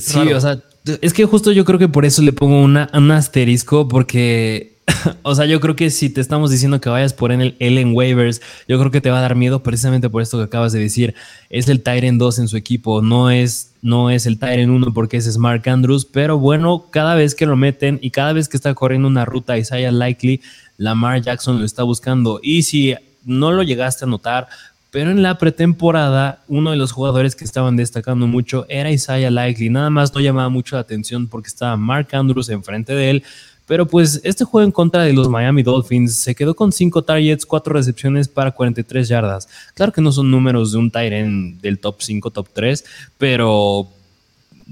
Sí, o sea, es que justo yo creo que por eso le pongo una, un asterisco porque [laughs] o sea, yo creo que si te estamos diciendo que vayas por el Ellen waivers, yo creo que te va a dar miedo precisamente por esto que acabas de decir. Es el Tyrant 2 en su equipo, no es, no es el Tyrant 1 porque es Mark Andrews, pero bueno, cada vez que lo meten y cada vez que está corriendo una ruta Isaiah Likely, Lamar Jackson lo está buscando. Y si no lo llegaste a notar, pero en la pretemporada, uno de los jugadores que estaban destacando mucho era Isaiah Likely. Nada más no llamaba mucho la atención porque estaba Mark Andrews enfrente de él pero pues este juego en contra de los Miami Dolphins se quedó con 5 targets, 4 recepciones para 43 yardas. Claro que no son números de un Tyren del top 5, top 3, pero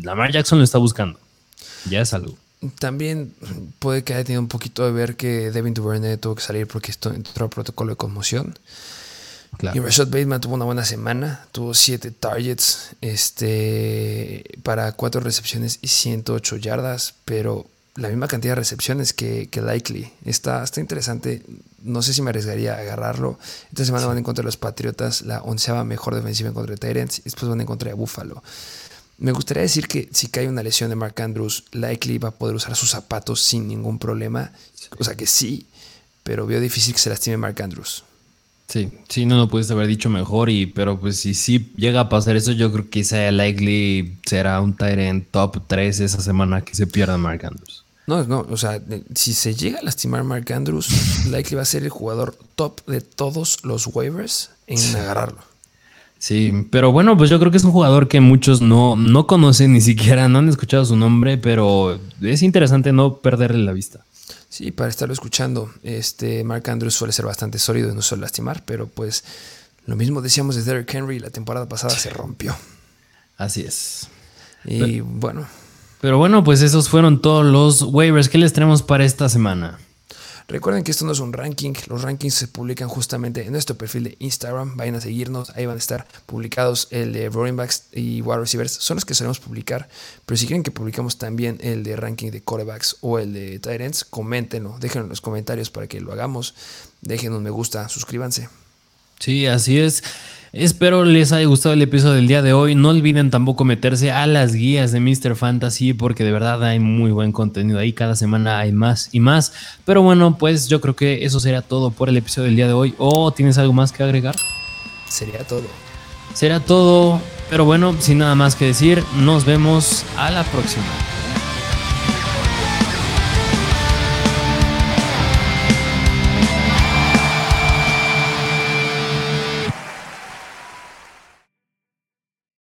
Lamar Jackson lo está buscando. Ya es algo. También puede que haya tenido un poquito de ver que Devin Duvernay tuvo que salir porque entró a protocolo de conmoción. Y Rashad Bateman tuvo una buena semana, tuvo 7 targets este, para 4 recepciones y 108 yardas, pero la misma cantidad de recepciones que, que Likely. Está, está interesante. No sé si me arriesgaría a agarrarlo. Esta semana van en contra de los Patriotas, la onceava mejor defensiva en contra de Tyrants, y después van en contra de Buffalo. Me gustaría decir que si cae una lesión de Mark Andrews, Likely va a poder usar sus zapatos sin ningún problema. O sea que sí, pero veo difícil que se lastime Mark Andrews. Sí, sí, no lo pudiste haber dicho mejor, y, pero pues si sí llega a pasar eso, yo creo que quizá Likely será un Tyrant top 3 esa semana que se pierda Mark Andrews. No, no, o sea, si se llega a lastimar Mark Andrews, [laughs] likely va a ser el jugador top de todos los waivers en agarrarlo. Sí, pero bueno, pues yo creo que es un jugador que muchos no, no conocen ni siquiera, no han escuchado su nombre, pero es interesante no perderle la vista. Sí, para estarlo escuchando, este Mark Andrews suele ser bastante sólido y no suele lastimar, pero pues lo mismo decíamos de Derrick Henry, la temporada pasada se rompió. Así es. Y bueno, pero bueno, pues esos fueron todos los waivers que les tenemos para esta semana. Recuerden que esto no es un ranking, los rankings se publican justamente en nuestro perfil de Instagram, vayan a seguirnos, ahí van a estar publicados el de running backs y wide receivers, son los que solemos publicar, pero si quieren que publicamos también el de ranking de quarterbacks o el de tight ends, coméntenlo, déjenlo en los comentarios para que lo hagamos, dejen un me gusta, suscríbanse. Sí, así es. Espero les haya gustado el episodio del día de hoy. No olviden tampoco meterse a las guías de Mr. Fantasy porque de verdad hay muy buen contenido ahí. Cada semana hay más y más. Pero bueno, pues yo creo que eso sería todo por el episodio del día de hoy. ¿O tienes algo más que agregar? Sería todo. Será todo. Pero bueno, sin nada más que decir, nos vemos a la próxima.